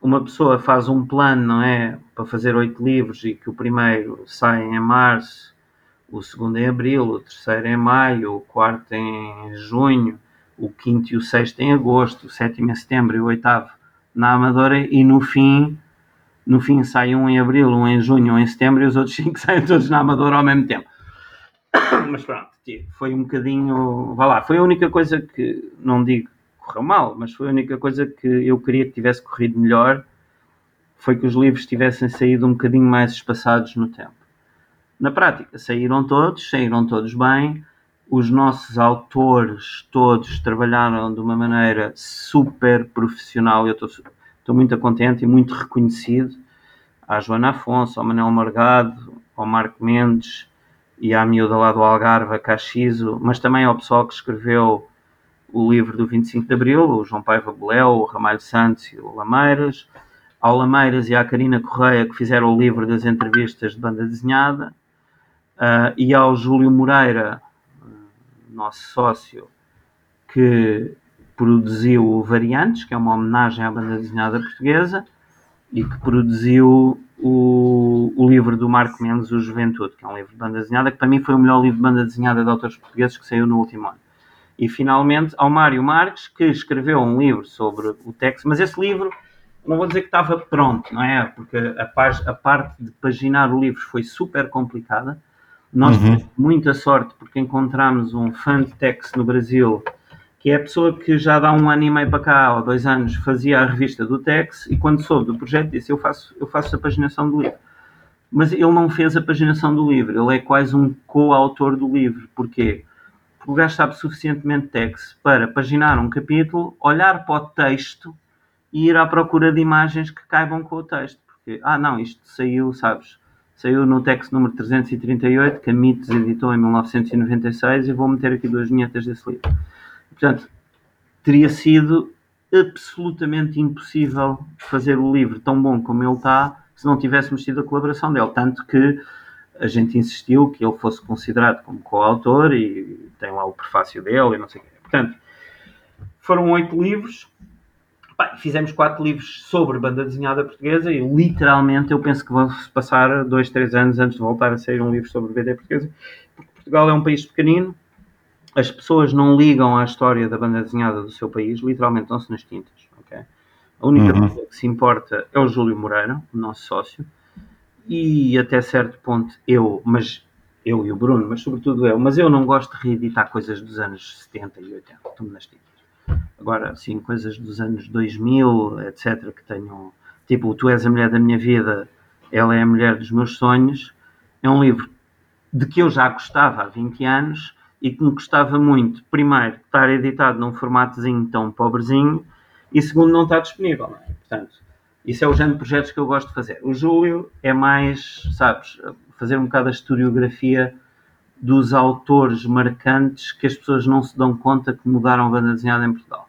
uma pessoa faz um plano, não é? Para fazer oito livros e que o primeiro sai em março, o segundo em abril, o terceiro em maio, o quarto em junho, o quinto e o sexto em agosto, o sétimo em setembro e o oitavo na Amadora e no fim no fim sai um em abril, um em junho, um em setembro e os outros cinco saem todos na Amadora ao mesmo tempo. Mas pronto, foi um bocadinho. Vá lá, foi a única coisa que, não digo correu mal, mas foi a única coisa que eu queria que tivesse corrido melhor foi que os livros tivessem saído um bocadinho mais espaçados no tempo. Na prática, saíram todos, saíram todos bem. Os nossos autores todos trabalharam de uma maneira super profissional. Eu estou muito contente e muito reconhecido à Joana Afonso, ao Manuel Margado, ao Marco Mendes e à miúda lá do Algarve, a Caxizo, mas também ao pessoal que escreveu o livro do 25 de Abril, o João Paiva Beléu, o Ramalho Santos e o Lameiras, ao Lameiras e à Karina Correia, que fizeram o livro das entrevistas de banda desenhada, uh, e ao Júlio Moreira, nosso sócio, que produziu o Variantes, que é uma homenagem à banda desenhada portuguesa, e que produziu o, o livro do Marco Mendes, O Juventude, que é um livro de banda desenhada, que para mim foi o melhor livro de banda desenhada de autores portugueses que saiu no último ano. E finalmente ao Mário Marques, que escreveu um livro sobre o texto, mas esse livro não vou dizer que estava pronto, não é? Porque a, paz, a parte de paginar o livro foi super complicada. Nós uhum. tivemos muita sorte porque encontramos um fã de Tex no Brasil, que é a pessoa que já dá um ano e meio para cá, ou dois anos, fazia a revista do Tex, e quando soube do projeto disse, eu faço, eu faço a paginação do livro. Mas ele não fez a paginação do livro, ele é quase um coautor do livro. Porquê? o gajo sabe suficientemente texto para paginar um capítulo, olhar para o texto e ir à procura de imagens que caibam com o texto. Porque, ah, não, isto saiu, sabes, saiu no texto número 338, que a Mitos editou em 1996, e vou meter aqui duas vinhetas desse livro. Portanto, teria sido absolutamente impossível fazer o livro tão bom como ele está se não tivéssemos tido a colaboração dele. Tanto que a gente insistiu que ele fosse considerado como coautor e tem lá o prefácio dele e não sei o quê. Portanto, foram oito livros. fizemos quatro livros sobre banda desenhada portuguesa e literalmente eu penso que vão passar dois, três anos antes de voltar a sair um livro sobre BD portuguesa. Porque Portugal é um país pequenino, as pessoas não ligam à história da banda desenhada do seu país, literalmente estão-se nas tintas. Okay? A única Uhum. pessoa que se importa é o Júlio Moreira, o nosso sócio, e até certo ponto eu, mas eu e o Bruno, mas sobretudo eu, mas eu não gosto de reeditar coisas dos anos 70 e 80, estou-me nas tintas. Agora, assim, coisas dos anos 2000, etc., que tenham, tipo, Tu és a mulher da minha vida, ela é a mulher dos meus sonhos, é um livro de que eu já gostava há 20 anos e que me gostava muito, primeiro, estar editado num formatozinho tão pobrezinho e segundo, não está disponível. Não é? Portanto, isso é o género de projetos que eu gosto de fazer. O Júlio é mais, sabes, fazer um bocado a historiografia dos autores marcantes que as pessoas não se dão conta que mudaram a banda desenhada em Portugal.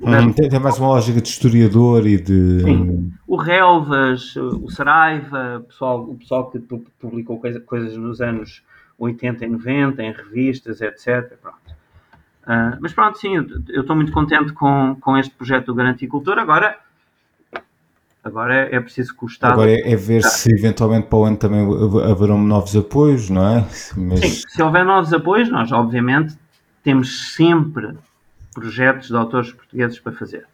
Hum, tem, tem mais uma lógica de historiador e de. Sim. O Relvas, o Saraiva, o pessoal, o pessoal que pu- publicou coisa- coisas nos anos 80 e 90, em revistas, etc. Pronto. Ah, mas pronto, sim, eu- estou muito contente com, com este projeto do Garanticultura. Agora, agora é, é preciso que o Estado. Agora é, é ver se eventualmente para o ano também hav- haverão novos apoios, não é? Mas Sim, se houver novos apoios, nós obviamente temos sempre projetos de autores portugueses para fazer.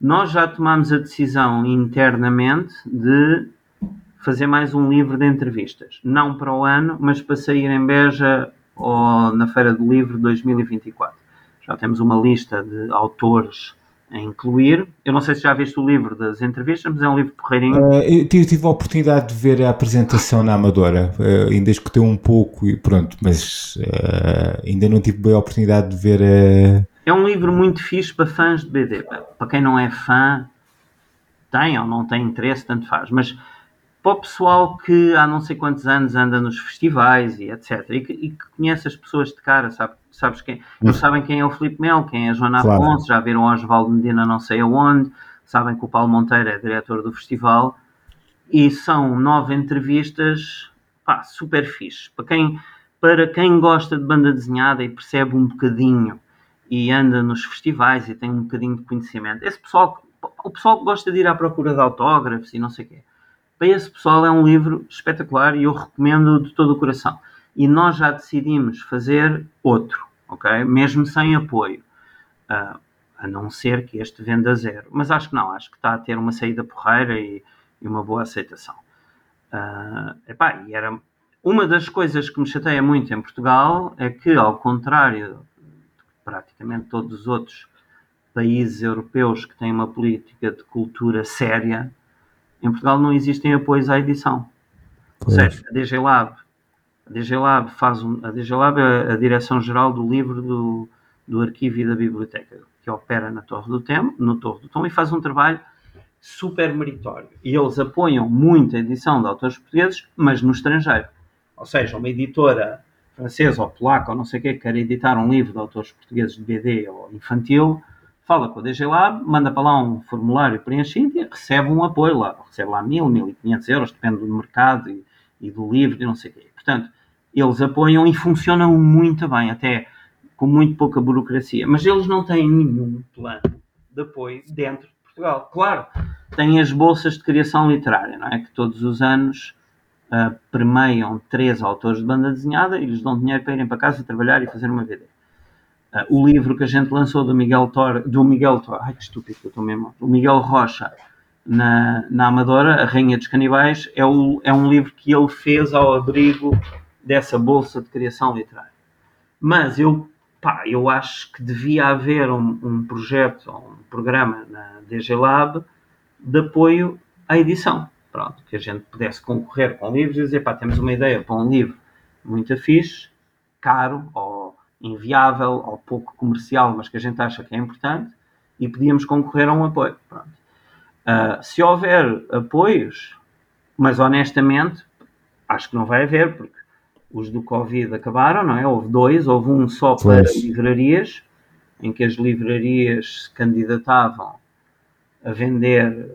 Nós já tomámos a decisão internamente de fazer mais um livro de entrevistas. Não para o ano, mas para sair em Beja ou na Feira do Livro 2024. Já temos uma lista de autores a incluir. Eu não sei se já viste o livro das entrevistas, mas é um livro porreirinho. Eh, eu tive, tive a oportunidade de ver a apresentação na Amadora, eh, ainda escutei um pouco e pronto, mas eh, ainda não tive bem a oportunidade de ver. É um livro muito fixe para fãs de BD. Para quem não é fã, tem ou não tem interesse, tanto faz. Mas para o pessoal que há não sei quantos anos anda nos festivais e etc. E que, e que conhece as pessoas de cara, sabe, sabes quem? Eles sabem quem é o Filipe Mel, quem é a Joana Claro. Afonso, já viram Osvaldo Medina não sei aonde, sabem que o Paulo Monteiro é diretor do festival. E são nove entrevistas pá, super fixe. Para quem, para quem gosta de banda desenhada e percebe um bocadinho e anda nos festivais e tem um bocadinho de conhecimento. Esse pessoal, o pessoal que gosta de ir à procura de autógrafos e não sei o quê. Para esse pessoal é um livro espetacular e eu recomendo de todo o coração. E nós já decidimos fazer outro, ok? Mesmo sem apoio. Ah, a não ser que este venda zero. Mas acho que não, acho que está a ter uma saída porreira e, e uma boa aceitação. Ah, epá, e era uma das coisas que me chateia muito em Portugal é que, ao contrário de praticamente todos os outros países europeus que têm uma política de cultura séria, em Portugal não existem apoios à edição. Ou Pois. seja, a DG Lab, a DG Lab faz um, a DG Lab é a direção-geral do livro do, do arquivo e da biblioteca, que opera na Torre do Tom, no Torre do Tom e faz um trabalho super meritório. E eles apoiam muito a edição de autores portugueses, mas no estrangeiro. Ou seja, uma editora francesa ou polaca ou não sei o que quer editar um livro de autores portugueses de BD ou infantil, fala com a DG Lab, manda para lá um formulário preenchido e recebe um apoio lá. Recebe lá mil, mil e quinhentos euros, depende do mercado e, e do livro e não sei o quê. Portanto, eles apoiam e funcionam muito bem, até com muito pouca burocracia. Mas eles não têm nenhum plano de apoio dentro de Portugal. Claro, têm as bolsas de criação literária, não é? Que todos os anos uh, três autores de banda desenhada e lhes dão dinheiro para irem para casa trabalhar e fazer uma BD. Uh, o livro que a gente lançou do Miguel Tor, do Miguel Tor, ai que estúpido eu estou mesmo, o Miguel Rocha na, na Amadora, A Rainha dos Canibais, é, o, é um livro que ele fez ao abrigo dessa bolsa de criação literária. Mas eu, pá, eu acho que devia haver um, um projeto, um programa na DG Lab de apoio à edição. Pronto, que a gente pudesse concorrer com livros e dizer, pá, temos uma ideia para um livro muito fixe, caro ou inviável ou pouco comercial, mas que a gente acha que é importante e podíamos concorrer a um apoio. Pronto. Uh, se houver apoios, mas honestamente acho que não vai haver, porque os do Covid acabaram, não é? Houve dois, houve um só para Pois. livrarias, em que as livrarias se candidatavam a vender,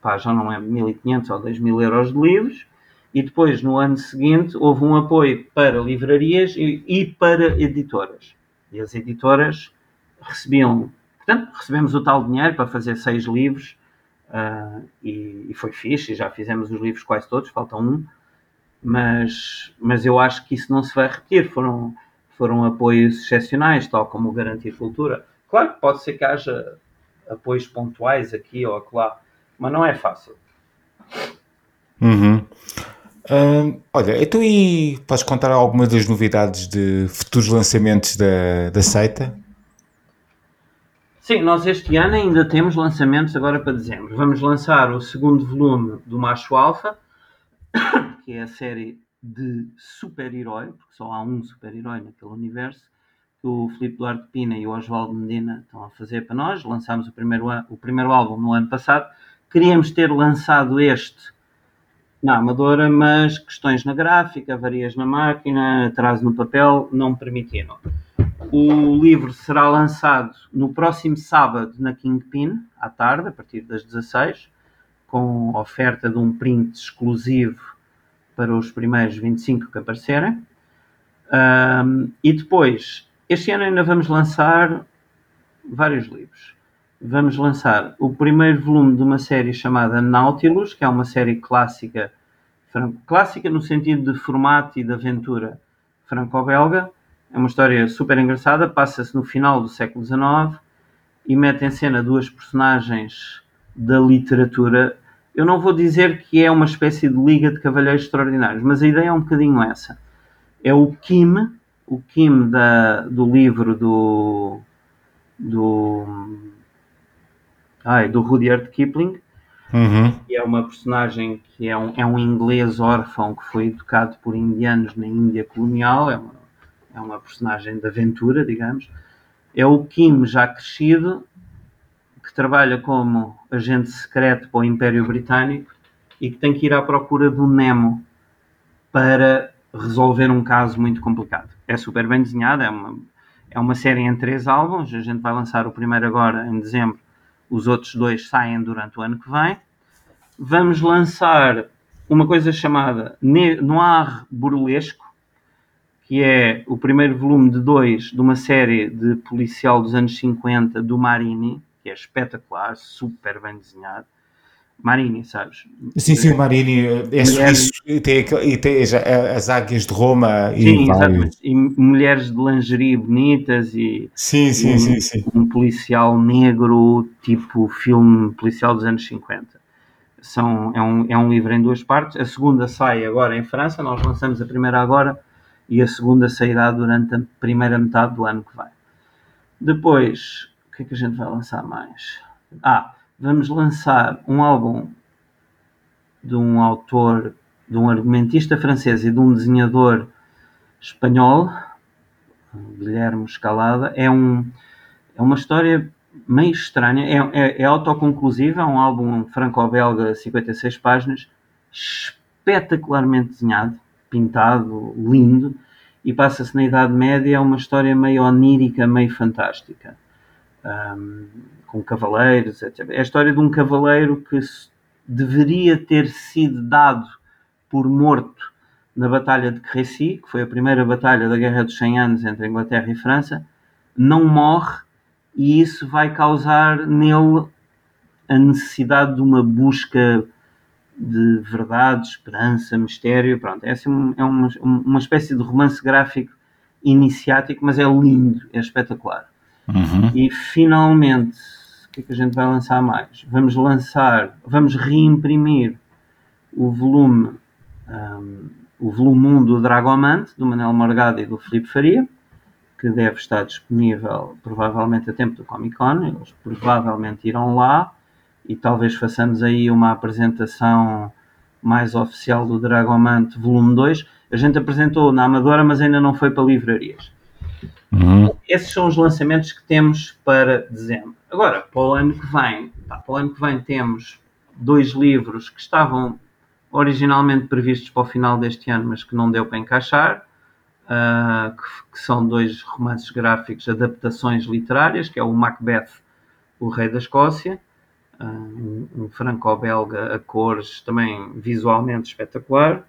pá, já não é 1.500 ou 2.000 euros de livros, e depois, no ano seguinte, houve um apoio para livrarias e, e para editoras. E as editoras recebiam, portanto, recebemos o tal dinheiro para fazer seis livros, ah, e, e foi fixe, e já fizemos os livros quase todos, falta um, mas, mas eu acho que isso não se vai repetir. Foram, foram apoios excepcionais, tal como o Garantir Cultura. Claro que pode ser que haja apoios pontuais aqui ou acolá, mas não é fácil. Uhum. Hum, olha, então e podes contar algumas das novidades de futuros lançamentos da, da seita? Sim, nós este ano ainda temos lançamentos agora para dezembro. Vamos lançar o segundo volume do Macho Alpha, que é a série de super-herói, porque só há um super-herói naquele universo, que o Filipe Duarte Pina e o Oswaldo Medina estão a fazer para nós. Lançámos o primeiro, o primeiro álbum no ano passado. Queríamos ter lançado este na Amadora, mas questões na gráfica, avarias na máquina, atraso no papel, não permitiram. O livro será lançado no próximo sábado na Kingpin, à tarde, a partir das 16, com oferta de um print exclusivo para os primeiros 25 que aparecerem. Um, e depois, este ano ainda vamos lançar vários livros. Vamos lançar o primeiro volume de uma série chamada Nautilus, que é uma série clássica, clássica no sentido de formato e de aventura franco-belga. É uma história super engraçada, passa-se no final do século XIX e mete em cena duas personagens da literatura eu não vou dizer que é uma espécie de liga de cavalheiros extraordinários, mas a ideia é um bocadinho essa. É o Kim, o Kim da, do livro do do ai, do Rudyard Kipling, Uhum. que é uma personagem que é um, é um inglês órfão que foi educado por indianos na Índia colonial, é uma, é uma personagem de aventura, digamos. É o Kim já crescido, que trabalha como agente secreto para o Império Britânico e que tem que ir à procura do Nemo para resolver um caso muito complicado. É super bem desenhada, é uma, é uma série em três álbuns, a gente vai lançar o primeiro agora em dezembro, os outros dois saem durante o ano que vem. Vamos lançar uma coisa chamada Noir Burlesco, que é o primeiro volume de dois de uma série de policial dos anos 50 do Marini, que é espetacular, super bem desenhado. Marini, sabes? Sim, sim, o Marini é suíço e tem, e tem as águias de Roma e sim, exatamente. E mulheres de lingerie bonitas e sim, sim, um, sim, sim. um policial negro, tipo filme policial dos anos 50. São, é, um, é um livro em duas partes. A segunda sai agora em França, nós lançamos a primeira agora e a segunda sairá durante a primeira metade do ano que vem. Depois, o que é que a gente vai lançar mais? Ah, vamos lançar um álbum de um autor, de um argumentista francês e de um desenhador espanhol, Guilherme Escalada. É, um, é uma história meio estranha, é, é, é autoconclusiva, é um álbum franco-belga, 56 páginas, espetacularmente desenhado, pintado, lindo, e passa-se na Idade Média, é uma história meio onírica, meio fantástica. Um, com cavaleiros, etc. É a história de um cavaleiro que deveria ter sido dado por morto na Batalha de Crécy, que foi a primeira batalha da Guerra dos 100 Anos entre a Inglaterra e França, não morre e isso vai causar nele a necessidade de uma busca de verdade, esperança, mistério. Pronto, é, assim, é uma, uma espécie de romance gráfico iniciático, mas é lindo, é espetacular. Uhum. E finalmente, que é que a gente vai lançar mais? Vamos lançar, vamos reimprimir o volume, um, o volume 1 do Dragomante, do Manel Morgado e do Filipe Faria, que deve estar disponível provavelmente a tempo do Comic Con. Eles provavelmente irão lá e talvez façamos aí uma apresentação mais oficial do Dragomante Volume 2. A gente apresentou na Amadora, mas ainda não foi para livrarias. Uhum. Esses são os lançamentos que temos para dezembro. Agora, para o ano que vem, para o ano que vem temos dois livros que estavam originalmente previstos para o final deste ano, mas que não deu para encaixar, uh, que, que, são dois romances gráficos, adaptações literárias, que é o Macbeth, o Rei da Escócia, uh, um, um franco-belga a cores, também visualmente espetacular,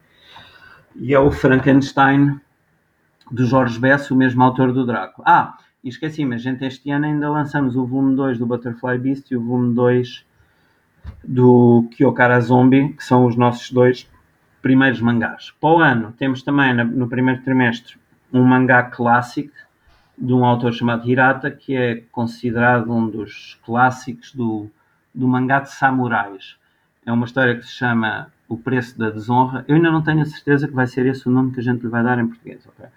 e é o Frankenstein, do Jorge Bess, o mesmo autor do Drácula. Ah, e esqueci-me, a gente este ano ainda lançamos o volume 2 do Butterfly Beast e o volume 2 do Kyokara Zombie, que são os nossos dois primeiros mangás. Para o ano, temos também no primeiro trimestre um mangá clássico, de um autor chamado Hirata, que é considerado um dos clássicos do, do mangá de samurais. É uma história que se chama O Preço da Desonra. Eu ainda não tenho a certeza que vai ser esse o nome que a gente lhe vai dar em português. Okay?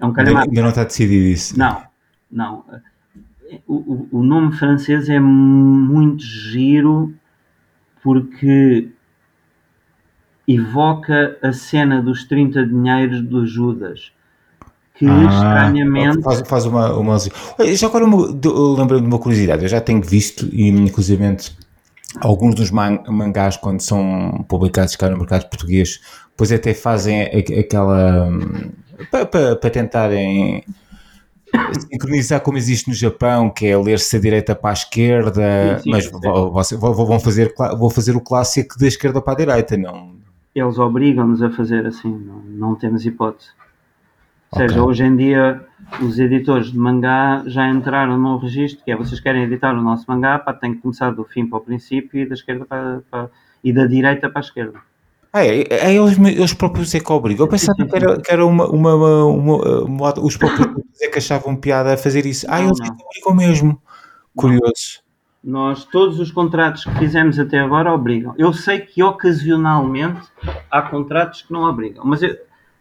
É um ainda, ainda não está decidido isso. Não, não. O, o, nome francês é muito giro porque evoca a cena dos 30 dinheiros do Judas que ah, estranhamente. Faz, faz uma, uma. Já agora lembrei-me de uma curiosidade, eu já tenho visto, e inclusivamente alguns dos mangás, quando são publicados cá no mercado português, depois até fazem aquela. Para, para, para tentarem sincronizar como existe no Japão, que é ler-se da direita para a esquerda, sim, sim, mas sim. vão fazer, vou fazer o clássico da esquerda para a direita, não? Eles obrigam-nos a fazer assim, não, não temos hipótese. Ou seja, okay. hoje em dia os editores de mangá já entraram num registro que é vocês querem editar o nosso mangá, pá, tem que começar do fim para o princípio e da esquerda para, para e da direita para a esquerda. Ah, é, é eles, eles próprios é que obrigam. Eu pensava que era, que era uma, uma, uma, uma, os próprios é que achavam piada a fazer isso. Ah, eles é que obrigam mesmo. Curioso. Nós, todos os contratos que fizemos até agora obrigam. Eu sei que ocasionalmente há contratos que não obrigam, mas eu,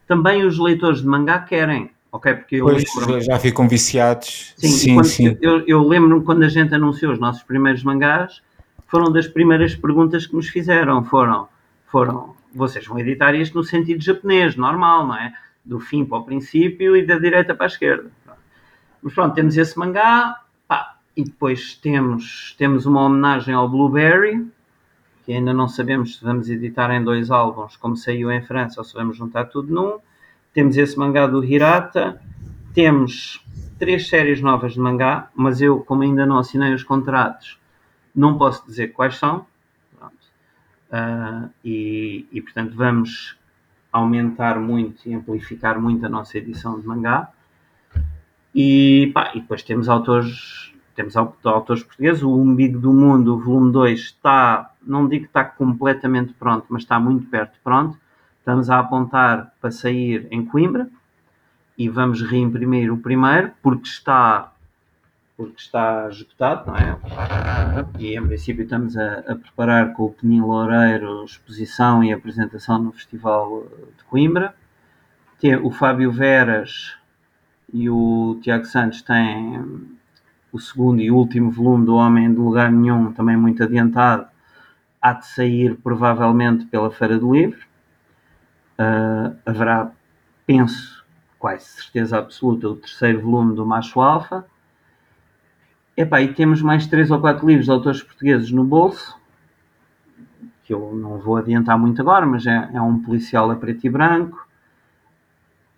também os leitores de mangá querem, ok? Porque eu pois, lembro... já ficam viciados. Sim, sim. Quando, sim. Eu, eu lembro-me quando a gente anunciou os nossos primeiros mangás, foram das primeiras perguntas que nos fizeram. Foram, foram, vocês vão editar isto no sentido japonês, normal, não é? Do fim para o princípio e da direita para a esquerda. Mas pronto, temos esse mangá, pá, e depois temos, temos uma homenagem ao Blueberry, que ainda não sabemos se vamos editar em dois álbuns, como saiu em França, ou se vamos juntar tudo num. Temos esse mangá do Hirata, temos três séries novas de mangá, mas eu, como ainda não assinei os contratos, não posso dizer quais são. Uh, e, e, portanto, vamos aumentar muito e amplificar muito a nossa edição de mangá. E, pá, e depois temos autores temos autores portugueses, o Umbigo do Mundo, o volume 2, está, não digo que está completamente pronto, mas está muito perto de pronto. Estamos a apontar para sair em Coimbra e vamos reimprimir o primeiro, porque está porque está esgotado, não é? E em princípio estamos a, a preparar com o Penin Loureiro exposição e apresentação no Festival de Coimbra. Tem, o Fábio Veras e o Tiago Santos têm o segundo e último volume do Homem de Lugar Nenhum, também muito adiantado, há de sair provavelmente pela Feira do Livro. Uh, haverá, penso, quase certeza absoluta, o terceiro volume do Macho Alfa. Epá, e temos mais três ou quatro livros de autores portugueses no bolso, que eu não vou adiantar muito agora, mas é, é um policial a preto e branco,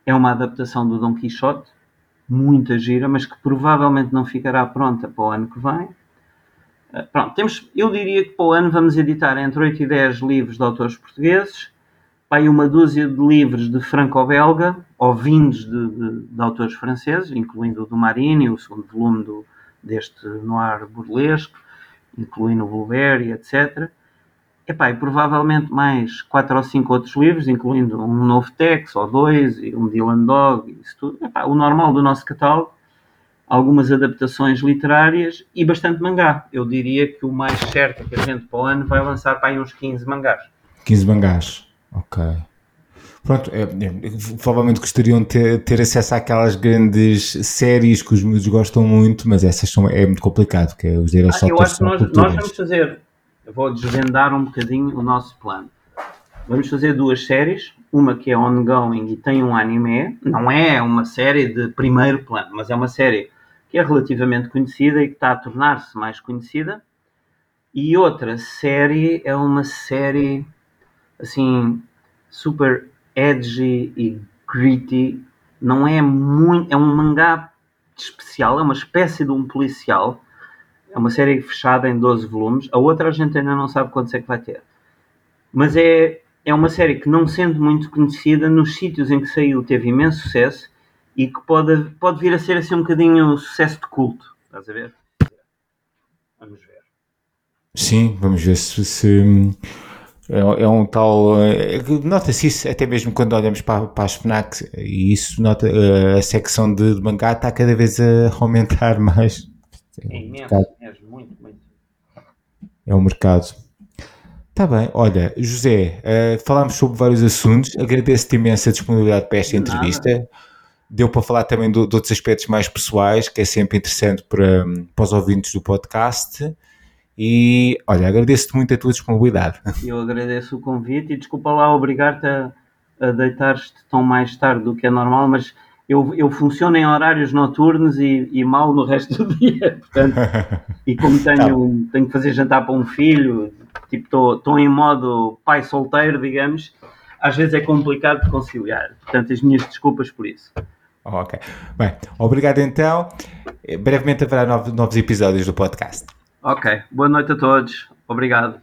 é uma adaptação do Dom Quixote, muita gira, mas que provavelmente não ficará pronta para o ano que vem. Eh, pronto, temos, eu diria que para o ano vamos editar entre 8 e 10 livros de autores portugueses, aí uma dúzia de livros de franco-belga, ou vindos de, de, de, autores franceses, incluindo o do Marini, o segundo volume do, deste noir burlesco, incluindo o Blueberry, etc. Epá, e provavelmente mais quatro ou cinco outros livros, incluindo um novo Tex ou dois, e um Dylan Dog, isso tudo. Epá, o normal do nosso catálogo, algumas adaptações literárias e bastante mangá. Eu diria que o mais certo que a gente para o ano vai lançar para aí uns 15 mangás. 15 mangás, ok. Pronto, é, é, provavelmente gostariam de ter, ter, acesso àquelas grandes séries que os miúdos gostam muito, mas essas são, é muito complicado, porque os direitos ah, Eu acho que nós, nós vamos fazer eu vou desvendar um bocadinho o nosso plano. Vamos fazer duas séries, uma que é ongoing e tem um anime, não é uma série de primeiro plano, mas é uma série que é relativamente conhecida e que está a tornar-se mais conhecida. E outra série é uma série assim super edgy e gritty, não é muito, é um mangá especial, é uma espécie de um policial é uma série fechada em 12 volumes. A outra a gente ainda não sabe quantos é que vai ter. Mas é, é uma série que, não sendo muito conhecida, nos sítios em que saiu teve imenso sucesso e que pode, pode vir a ser assim um bocadinho um sucesso de culto. Estás a ver? Vamos ver. Sim, vamos ver se. se É, é um tal. é, Nota-se isso até mesmo quando olhamos para, para as FNAC, e isso nota eh, a secção de, de mangá está cada vez a aumentar mais. É imenso, mercado. mesmo, muito, muito. É o mercado. Está bem, olha, José, eh, falámos sobre vários assuntos, agradeço-te imenso a disponibilidade para esta entrevista. Deu para falar também do- de outros aspectos mais pessoais, que é sempre interessante para, para os ouvintes do podcast. E olha, agradeço-te muito a tua disponibilidade. Eu agradeço o convite e desculpa lá obrigar-te a, a deitar-te tão mais tarde do que é normal, mas eu, eu funciono em horários noturnos e, e mal no resto do dia. Portanto, e como tenho, tenho que fazer jantar para um filho, tipo, estou- em modo pai solteiro, digamos, às vezes é complicado de conciliar. Portanto, as minhas desculpas por isso. ok. Bem, obrigado então. Brevemente haverá novos, novos episódios do podcast. Ok, boa noite a todos. Obrigado.